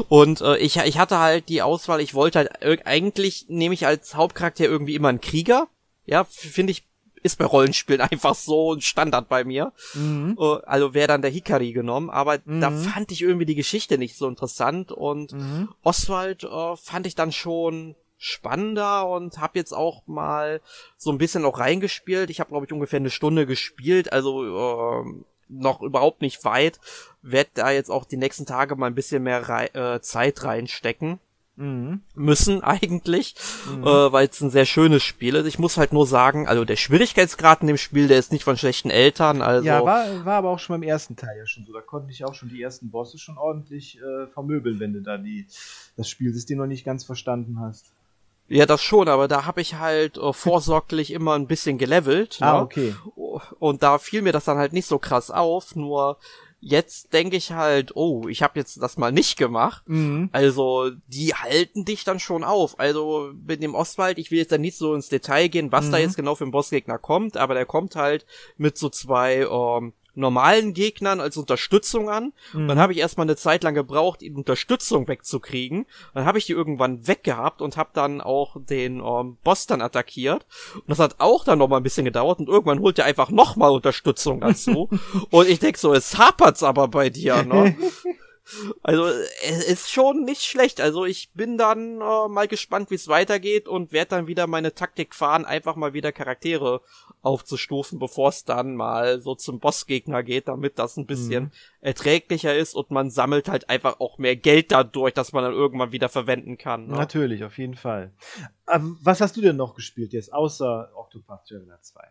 S1: Und äh, ich, ich hatte halt die Auswahl. Ich wollte halt eigentlich nehme ich als Hauptcharakter irgendwie immer einen Krieger. Ja, finde ich ist bei Rollenspielen einfach so ein Standard bei mir. Mhm. Äh, also wäre dann der Hikari genommen, aber mhm. da fand ich irgendwie die Geschichte nicht so interessant und mhm. Oswald äh, fand ich dann schon spannender und habe jetzt auch mal so ein bisschen auch reingespielt. Ich habe glaube ich ungefähr eine Stunde gespielt, also äh, noch überhaupt nicht weit. Werd da jetzt auch die nächsten Tage mal ein bisschen mehr rei äh, Zeit reinstecken mhm. müssen eigentlich, mhm. äh, weil es ein sehr schönes Spiel ist. Ich muss halt nur sagen, also der Schwierigkeitsgrad in dem Spiel, der ist nicht von schlechten Eltern. Also
S2: ja, war, war aber auch schon beim ersten Teil ja schon so. Da konnte ich auch schon die ersten Bosse schon ordentlich äh, vermöbeln, wenn du da die, das Spielsystem noch nicht ganz verstanden hast.
S1: Ja, das schon, aber da habe ich halt äh, vorsorglich immer ein bisschen gelevelt. <laughs>
S2: Ah, ne? okay.
S1: Und da fiel mir das dann halt nicht so krass auf, nur Jetzt denke ich halt, oh, ich habe jetzt das mal nicht gemacht. Mhm. Also, die halten dich dann schon auf. Also, mit dem Ostwald, ich will jetzt da nicht so ins Detail gehen, was mhm. da jetzt genau für ein Bossgegner kommt, aber der kommt halt mit so zwei ähm, normalen Gegnern als Unterstützung an. Mhm. Dann habe ich erstmal eine Zeit lang gebraucht, die Unterstützung wegzukriegen. Dann habe ich die irgendwann weggehabt und habe dann auch den ähm, Boss dann attackiert. Und das hat auch dann noch mal ein bisschen gedauert und irgendwann holt er einfach noch mal Unterstützung dazu. <laughs> und ich denk so, es hapert's aber bei dir, ne? <laughs> Also es ist schon nicht schlecht. Also ich bin dann äh, mal gespannt, wie es weitergeht und werde dann wieder meine Taktik fahren, einfach mal wieder Charaktere aufzustufen, bevor es dann mal so zum Bossgegner geht, damit das ein bisschen mhm. erträglicher ist und man sammelt halt einfach auch mehr Geld dadurch, dass man dann irgendwann wieder verwenden kann.
S2: Ne? Natürlich, auf jeden Fall. Ähm, was hast du denn noch gespielt jetzt, außer Octopath Traveler 2?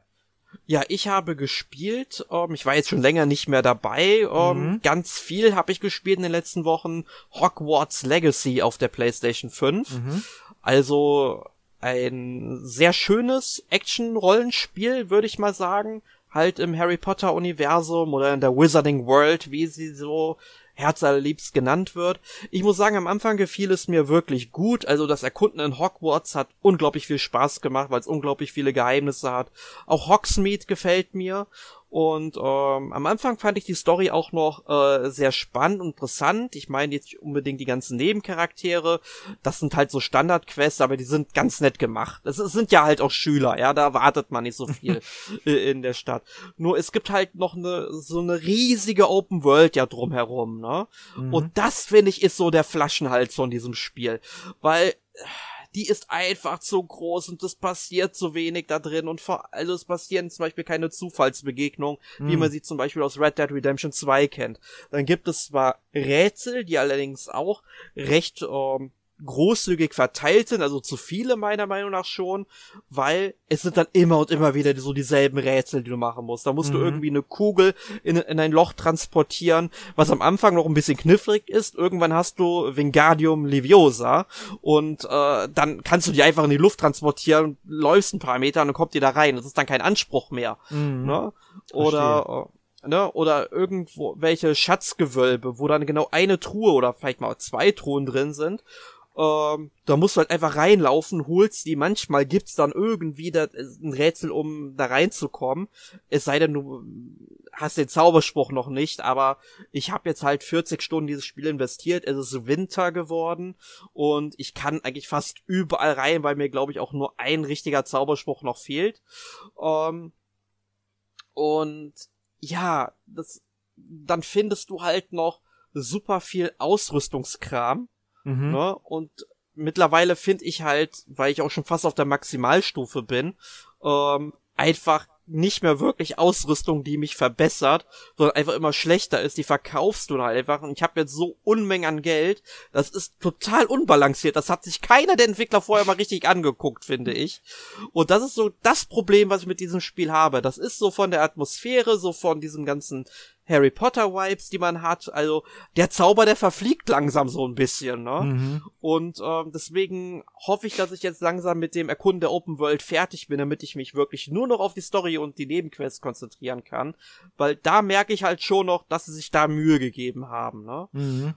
S1: Ja, ich habe gespielt. Ähm, ich war jetzt schon länger nicht mehr dabei. Ähm, mhm. Ganz viel habe ich gespielt in den letzten Wochen. Hogwarts Legacy auf der PlayStation 5. Mhm. Also ein sehr schönes Action-Rollenspiel, würde ich mal sagen. halt im Harry Potter Universum oder in der Wizarding World, wie sie so herzallerliebst genannt wird. Ich muss sagen, am Anfang gefiel es mir wirklich gut. Also das Erkunden in Hogwarts hat unglaublich viel Spaß gemacht, weil es unglaublich viele Geheimnisse hat. Auch Hogsmeade gefällt mir. Und ähm, am Anfang fand ich die Story auch noch äh, sehr spannend und interessant. Ich meine jetzt nicht unbedingt die ganzen Nebencharaktere. Das sind halt so Standardquests, aber die sind ganz nett gemacht. Es, sind ja halt auch Schüler, ja, da wartet man nicht so viel <laughs> in der Stadt. Nur es gibt halt noch eine so eine riesige Open World ja drumherum, ne? Mhm. Und das finde ich ist so der Flaschenhals von diesem Spiel, weil die ist einfach zu groß und es passiert zu wenig da drin und vor allem es passieren zum Beispiel keine Zufallsbegegnungen, mhm. wie man sie zum Beispiel aus Red Dead Redemption 2 kennt. Dann gibt es zwar Rätsel, die allerdings auch recht ähm, großzügig verteilt sind, also zu viele meiner Meinung nach schon, weil es sind dann immer und immer wieder so dieselben Rätsel, die du machen musst. Da musst mhm. du irgendwie eine Kugel in, in ein Loch transportieren, was am Anfang noch ein bisschen knifflig ist. Irgendwann hast du Vingadium Leviosa und äh, dann kannst du die einfach in die Luft transportieren, läufst ein paar Meter und dann kommt die da rein. Das ist dann kein Anspruch mehr. Mhm. Ne? Oder äh, ne, oder irgendwo welche Schatzgewölbe, wo dann genau eine Truhe oder vielleicht mal zwei Truhen drin sind ähm, da musst du halt einfach reinlaufen, holst die. Manchmal gibt's dann irgendwie das, ein Rätsel, um da reinzukommen. Es sei denn, du hast den Zauberspruch noch nicht, aber ich habe jetzt halt 40 Stunden dieses Spiel investiert. Es ist Winter geworden und ich kann eigentlich fast überall rein, weil mir, glaube ich, auch nur ein richtiger Zauberspruch noch fehlt. Ähm, und ja, das, dann findest du halt noch super viel Ausrüstungskram Mhm. Ne? Und mittlerweile finde ich halt, weil ich auch schon fast auf der Maximalstufe bin, ähm, einfach nicht mehr wirklich Ausrüstung, die mich verbessert, sondern einfach immer schlechter ist. Die verkaufst du dann einfach. Und ich habe jetzt so Unmengen an Geld. Das ist total unbalanciert. Das hat sich keiner der Entwickler vorher mal richtig angeguckt, finde ich. Und das ist so das Problem, was ich mit diesem Spiel habe. Das ist so von der Atmosphäre, so von diesem ganzen Harry Potter Vibes, die man hat. Also der Zauber, der verfliegt langsam so ein bisschen, ne? Mhm. Und ähm, deswegen hoffe ich, dass ich jetzt langsam mit dem Erkunden der Open World fertig bin, damit ich mich wirklich nur noch auf die Story und die Nebenquests konzentrieren kann, weil da merke ich halt schon noch, dass sie sich da Mühe gegeben haben, ne? Mhm.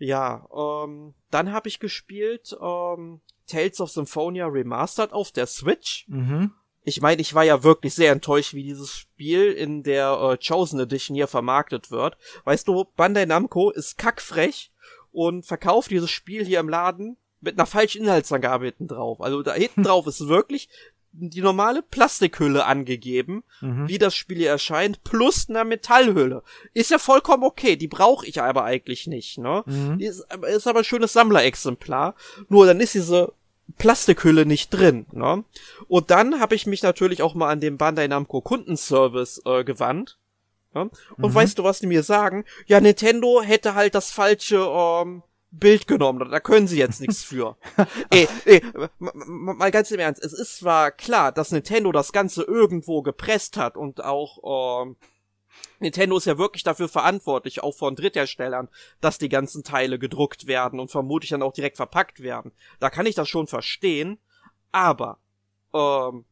S1: Ja, ähm, dann habe ich gespielt ähm, Tales of Symphonia Remastered auf der Switch. Mhm ich meine, ich war ja wirklich sehr enttäuscht, wie dieses Spiel in der äh, Chosen Edition hier vermarktet wird. Weißt du, Bandai Namco ist kackfrech und verkauft dieses Spiel hier im Laden mit einer falschen Inhaltsangabe hinten drauf. Also da hinten <laughs> drauf ist wirklich die normale Plastikhülle angegeben, mhm. wie das Spiel hier erscheint, plus einer Metallhülle. Ist ja vollkommen okay, die brauche ich aber eigentlich nicht, ne? Mhm. Ist, ist aber ein schönes Sammlerexemplar. Nur dann ist diese Plastikhülle nicht drin. Ne? Und dann habe ich mich natürlich auch mal an den Bandai Namco Kundenservice äh, gewandt. Ne? Und mhm. weißt du, was die mir sagen? Ja, Nintendo hätte halt das falsche ähm, Bild genommen. Da können sie jetzt nichts für. <laughs> ey, ey, mal ganz im Ernst. Es ist zwar klar, dass Nintendo das Ganze irgendwo gepresst hat und auch ähm, Nintendo ist ja wirklich dafür verantwortlich, auch von Drittherstellern, dass die ganzen Teile gedruckt werden und vermutlich dann auch direkt verpackt werden. Da kann ich das schon verstehen, aber ähm,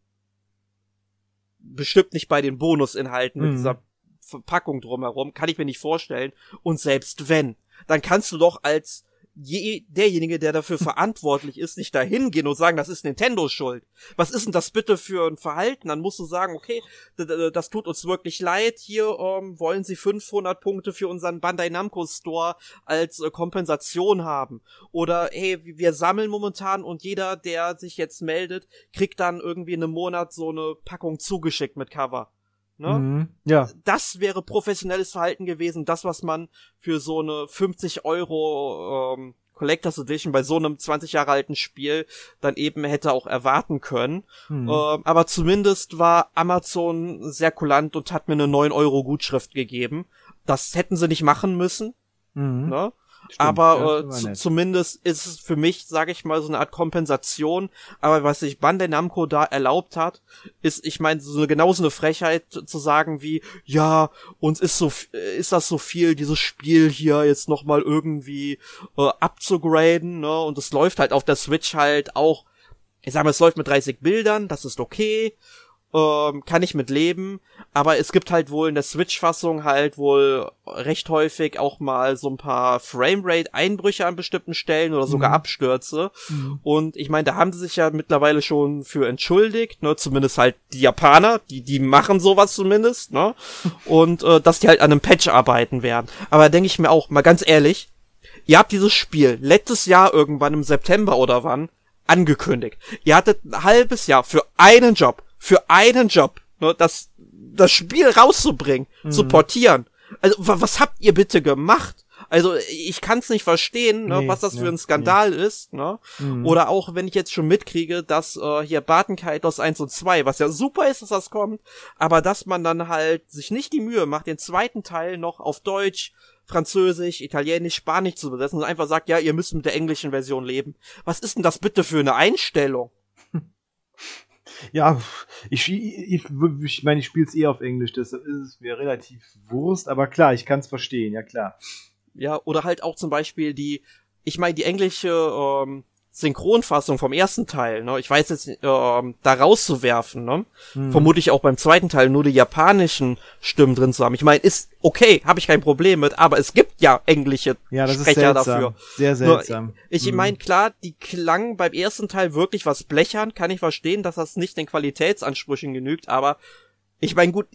S1: bestimmt nicht bei den Bonusinhalten mhm. mit dieser Verpackung drumherum, kann ich mir nicht vorstellen. Und selbst wenn, dann kannst du doch als je, derjenige, der dafür verantwortlich ist, nicht dahin gehen und sagen, das ist Nintendo Schuld. Was ist denn das bitte für ein Verhalten? Dann musst du sagen, okay, das tut uns wirklich leid. Hier ähm, wollen sie 500 Punkte für unseren Bandai Namco Store als äh, Kompensation haben. Oder hey, wir sammeln momentan und jeder, der sich jetzt meldet, kriegt dann irgendwie in einem Monat so eine Packung zugeschickt mit Cover. Ne? Mhm, ja. Das wäre professionelles Verhalten gewesen, das, was man für so eine 50 Euro ähm, Collectors Edition bei so einem 20 Jahre alten Spiel dann eben hätte auch erwarten können. Mhm. Ähm, aber zumindest war Amazon sehr kulant und hat mir eine 9 Euro Gutschrift gegeben. Das hätten sie nicht machen müssen. Mhm. Ne? Stimmt, aber äh, zumindest ist es für mich, sage ich mal, so eine Art Kompensation. Aber was sich Bandai Namco da erlaubt hat, ist, ich meine, so genauso eine Frechheit zu sagen wie, ja, uns ist so, ist das so viel, dieses Spiel hier jetzt noch mal irgendwie äh, abzugraden, ne? Und es läuft halt auf der Switch halt auch, ich sag mal, es läuft mit 30 Bildern, das ist okay. Ähm, kann ich mit leben, aber es gibt halt wohl in der Switch-Fassung halt wohl recht häufig auch mal so ein paar Framerate-Einbrüche an bestimmten Stellen oder sogar mhm. Abstürze. Mhm. Und ich meine, da haben sie sich ja mittlerweile schon für entschuldigt, ne? Zumindest halt die Japaner, die, die machen sowas zumindest, ne? <laughs> Und äh, dass die halt an einem Patch arbeiten werden. Aber da denke ich mir auch, mal ganz ehrlich, ihr habt dieses Spiel letztes Jahr irgendwann im September oder wann angekündigt. Ihr hattet ein halbes Jahr für einen Job für einen Job, ne, das, das Spiel rauszubringen, mhm. zu portieren. Also, was habt ihr bitte gemacht? Also ich kann es nicht verstehen, ne, nee, was das nee, für ein Skandal nee. ist. Ne? Mhm. Oder auch wenn ich jetzt schon mitkriege, dass äh, hier Bartenkaitos 1 und 2, was ja super ist, dass das kommt, aber dass man dann halt sich nicht die Mühe macht, den zweiten Teil noch auf Deutsch, Französisch, Italienisch, Spanisch zu besetzen und einfach sagt, ja, ihr müsst mit der englischen Version leben. Was ist denn das bitte für eine Einstellung? <laughs>
S2: Ja, ich, ich, ich meine, ich spiele es eh auf Englisch, deshalb ist es mir relativ Wurst, aber klar, ich kann es verstehen, ja klar.
S1: Ja, oder halt auch zum Beispiel die, ich meine, die englische ähm, Synchronfassung vom ersten Teil, ne? Ich weiß jetzt, äh, da rauszuwerfen, ne? Hm. Vermute ich auch beim zweiten Teil nur die japanischen Stimmen drin zu haben. Ich meine, ist okay, habe ich kein Problem mit, aber es gibt ja englische
S2: ja, Sprecher dafür. Sehr seltsam.
S1: Nur, ich hm. meine, klar, die klangen beim ersten Teil wirklich was blechern, kann ich verstehen, dass das nicht den Qualitätsansprüchen genügt, aber ich meine, gut,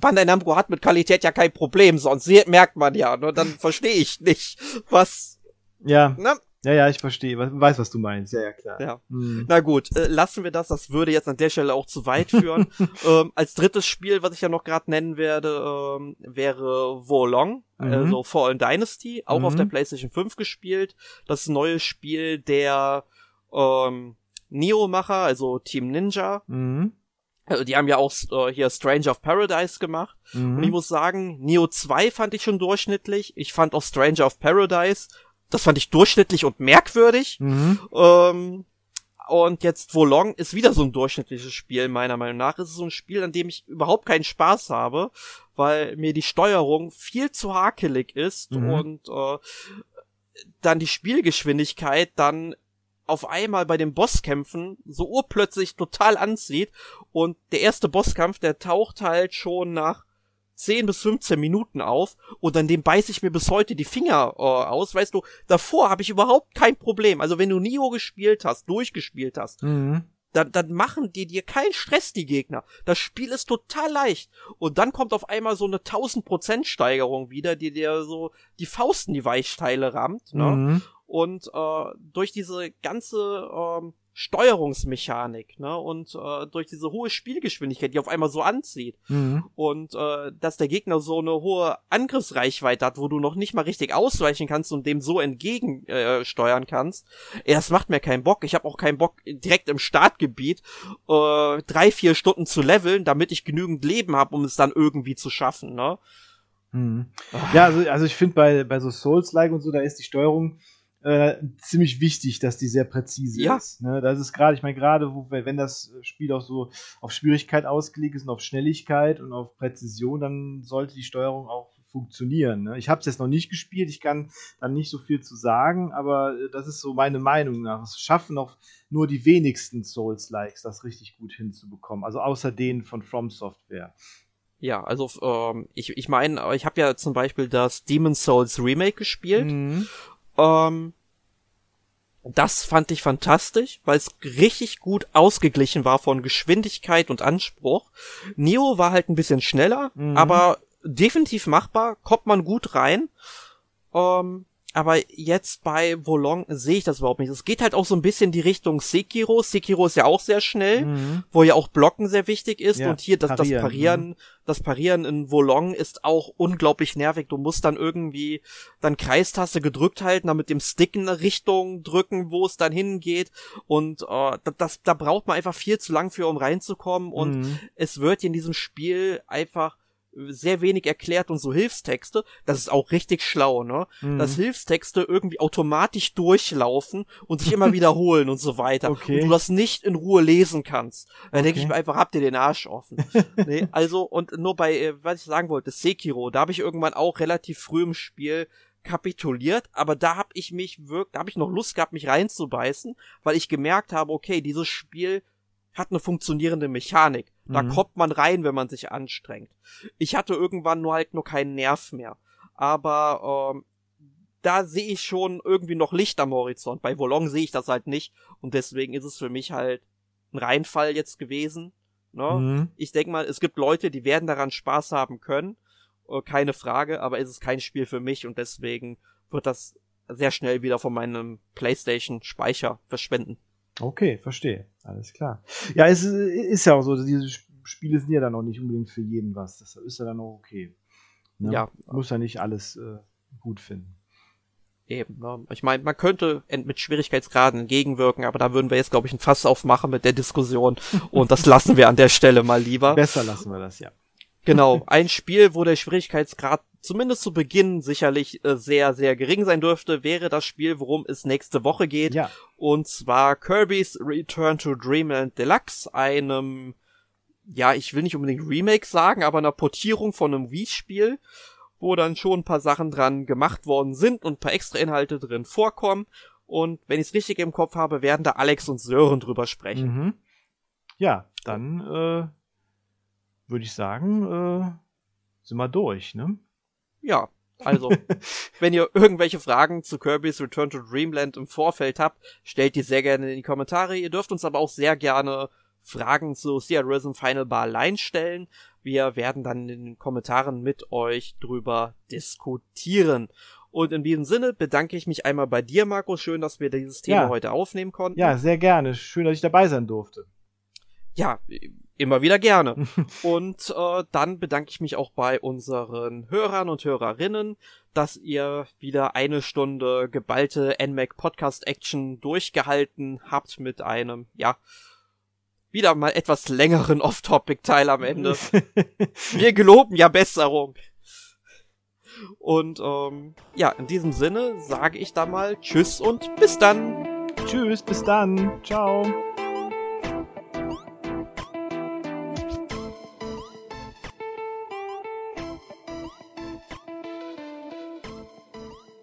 S1: Bandai Namco hat mit Qualität ja kein Problem, sonst merkt man ja, ne? Dann verstehe ich nicht, was.
S2: Ja. Ne? Ja, ja, ich verstehe. Weiß, was du meinst. Ja, ja, klar.
S1: Ja. Hm. Na gut, äh, lassen wir das. Das würde jetzt an der Stelle auch zu weit führen. <laughs> ähm, als drittes Spiel, was ich ja noch gerade nennen werde, ähm, wäre Wolong, mhm. also Fallen Dynasty, auch mhm. auf der PlayStation 5 gespielt. Das neue Spiel der ähm, Neo-Macher, also Team Ninja. Mhm. Also die haben ja auch äh, hier Strange of Paradise gemacht. Mhm. Und ich muss sagen, Neo 2 fand ich schon durchschnittlich. Ich fand auch Stranger of Paradise das fand ich durchschnittlich und merkwürdig. Mhm. Ähm, und jetzt Volong ist wieder so ein durchschnittliches Spiel, meiner Meinung nach. Es ist so ein Spiel, an dem ich überhaupt keinen Spaß habe, weil mir die Steuerung viel zu hakelig ist mhm. und äh, dann die Spielgeschwindigkeit dann auf einmal bei den Bosskämpfen so urplötzlich total anzieht und der erste Bosskampf, der taucht halt schon nach 10 bis 15 Minuten auf und an dem beiß ich mir bis heute die Finger äh, aus. Weißt du, davor habe ich überhaupt kein Problem. Also wenn du Nio gespielt hast, durchgespielt hast, mhm. dann, dann machen die dir keinen Stress, die Gegner. Das Spiel ist total leicht. Und dann kommt auf einmal so eine 1000% Steigerung wieder, die dir so die Fausten die Weichteile rammt. Ne? Mhm. Und äh, durch diese ganze ähm, Steuerungsmechanik, ne? Und äh, durch diese hohe Spielgeschwindigkeit, die auf einmal so anzieht. Mhm. Und äh, dass der Gegner so eine hohe Angriffsreichweite hat, wo du noch nicht mal richtig ausweichen kannst und dem so entgegensteuern äh, steuern kannst. Ey, das macht mir keinen Bock. Ich habe auch keinen Bock, direkt im Startgebiet äh, drei, vier Stunden zu leveln, damit ich genügend Leben habe, um es dann irgendwie zu schaffen, ne?
S2: Mhm. Ja, also, also ich finde bei, bei so Souls-like und so, da ist die Steuerung äh, ziemlich wichtig, dass die sehr präzise ja. ist. Ne? Das ist gerade, ich meine, gerade wenn das Spiel auch so auf Schwierigkeit ausgelegt ist und auf Schnelligkeit und auf Präzision, dann sollte die Steuerung auch funktionieren. Ne? Ich habe es jetzt noch nicht gespielt, ich kann dann nicht so viel zu sagen, aber äh, das ist so meine Meinung nach. Es schaffen auch nur die wenigsten Souls-Likes, das richtig gut hinzubekommen. Also außer denen von From Software.
S1: Ja, also ähm, ich, ich meine, ich habe ja zum Beispiel das Demon's Souls Remake gespielt mhm. Ähm, das fand ich fantastisch, weil es richtig gut ausgeglichen war von Geschwindigkeit und Anspruch. Neo war halt ein bisschen schneller, mhm. aber definitiv machbar, kommt man gut rein. Ähm, aber jetzt bei Volong sehe ich das überhaupt nicht. Es geht halt auch so ein bisschen die Richtung Sekiro. Sekiro ist ja auch sehr schnell, mhm. wo ja auch Blocken sehr wichtig ist. Ja, und hier das Parieren, das Parieren, mhm. das Parieren in Volong ist auch unglaublich nervig. Du musst dann irgendwie dann Kreistaste gedrückt halten, dann mit dem Stick in eine Richtung drücken, wo es dann hingeht. Und äh, das, da braucht man einfach viel zu lang für, um reinzukommen. Und mhm. es wird in diesem Spiel einfach sehr wenig erklärt und so Hilfstexte, das ist auch richtig schlau, ne? Mhm. Dass Hilfstexte irgendwie automatisch durchlaufen und sich immer <laughs> wiederholen und so weiter. Okay. Und du das nicht in Ruhe lesen kannst. Dann okay. denke ich mir einfach, habt ihr den Arsch offen. <laughs> nee, also, und nur bei, äh, was ich sagen wollte, Sekiro, da habe ich irgendwann auch relativ früh im Spiel kapituliert, aber da habe ich mich wirklich, da habe ich noch Lust gehabt, mich reinzubeißen, weil ich gemerkt habe, okay, dieses Spiel hat eine funktionierende Mechanik. Da mhm. kommt man rein, wenn man sich anstrengt. Ich hatte irgendwann nur halt nur keinen Nerv mehr. Aber ähm, da sehe ich schon irgendwie noch Licht am Horizont. Bei Volong sehe ich das halt nicht. Und deswegen ist es für mich halt ein Reinfall jetzt gewesen. Ne? Mhm. Ich denke mal, es gibt Leute, die werden daran Spaß haben können. Äh, keine Frage, aber es ist kein Spiel für mich und deswegen wird das sehr schnell wieder von meinem PlayStation-Speicher verschwinden.
S2: Okay, verstehe. Alles klar. Ja, es ist ja auch so, diese Spiele sind ja dann auch nicht unbedingt für jeden was. Das ist ja dann auch okay. Ne? Ja. Muss ja nicht alles äh, gut finden.
S1: Eben, ne? Ich meine, man könnte mit Schwierigkeitsgraden entgegenwirken, aber da würden wir jetzt, glaube ich, ein Fass aufmachen mit der Diskussion und das lassen wir an der Stelle mal lieber.
S2: Besser lassen wir das, ja.
S1: Genau, ein Spiel, wo der Schwierigkeitsgrad zumindest zu Beginn sicherlich äh, sehr, sehr gering sein dürfte, wäre das Spiel, worum es nächste Woche geht. Ja. Und zwar Kirby's Return to Dreamland Deluxe, einem, ja, ich will nicht unbedingt Remake sagen, aber einer Portierung von einem Wii-Spiel, wo dann schon ein paar Sachen dran gemacht worden sind und ein paar extra Inhalte drin vorkommen. Und wenn ich es richtig im Kopf habe, werden da Alex und Sören drüber sprechen. Mhm.
S2: Ja, dann äh, würde ich sagen, äh, sind wir durch, ne?
S1: Ja, also, <laughs> wenn ihr irgendwelche Fragen zu Kirby's Return to Dreamland im Vorfeld habt, stellt die sehr gerne in die Kommentare. Ihr dürft uns aber auch sehr gerne Fragen zu Theaterism Final Bar Line stellen. Wir werden dann in den Kommentaren mit euch drüber diskutieren. Und in diesem Sinne bedanke ich mich einmal bei dir, Markus. Schön, dass wir dieses Thema ja. heute aufnehmen konnten.
S2: Ja, sehr gerne. Schön, dass ich dabei sein durfte.
S1: Ja, immer wieder gerne. <laughs> und äh, dann bedanke ich mich auch bei unseren Hörern und Hörerinnen, dass ihr wieder eine Stunde geballte NMAC Podcast Action durchgehalten habt mit einem, ja, wieder mal etwas längeren Off-Topic-Teil am Ende. <laughs> Wir geloben ja Besserung. Und ähm, ja, in diesem Sinne sage ich da mal Tschüss und bis dann.
S2: Tschüss, bis dann. Ciao.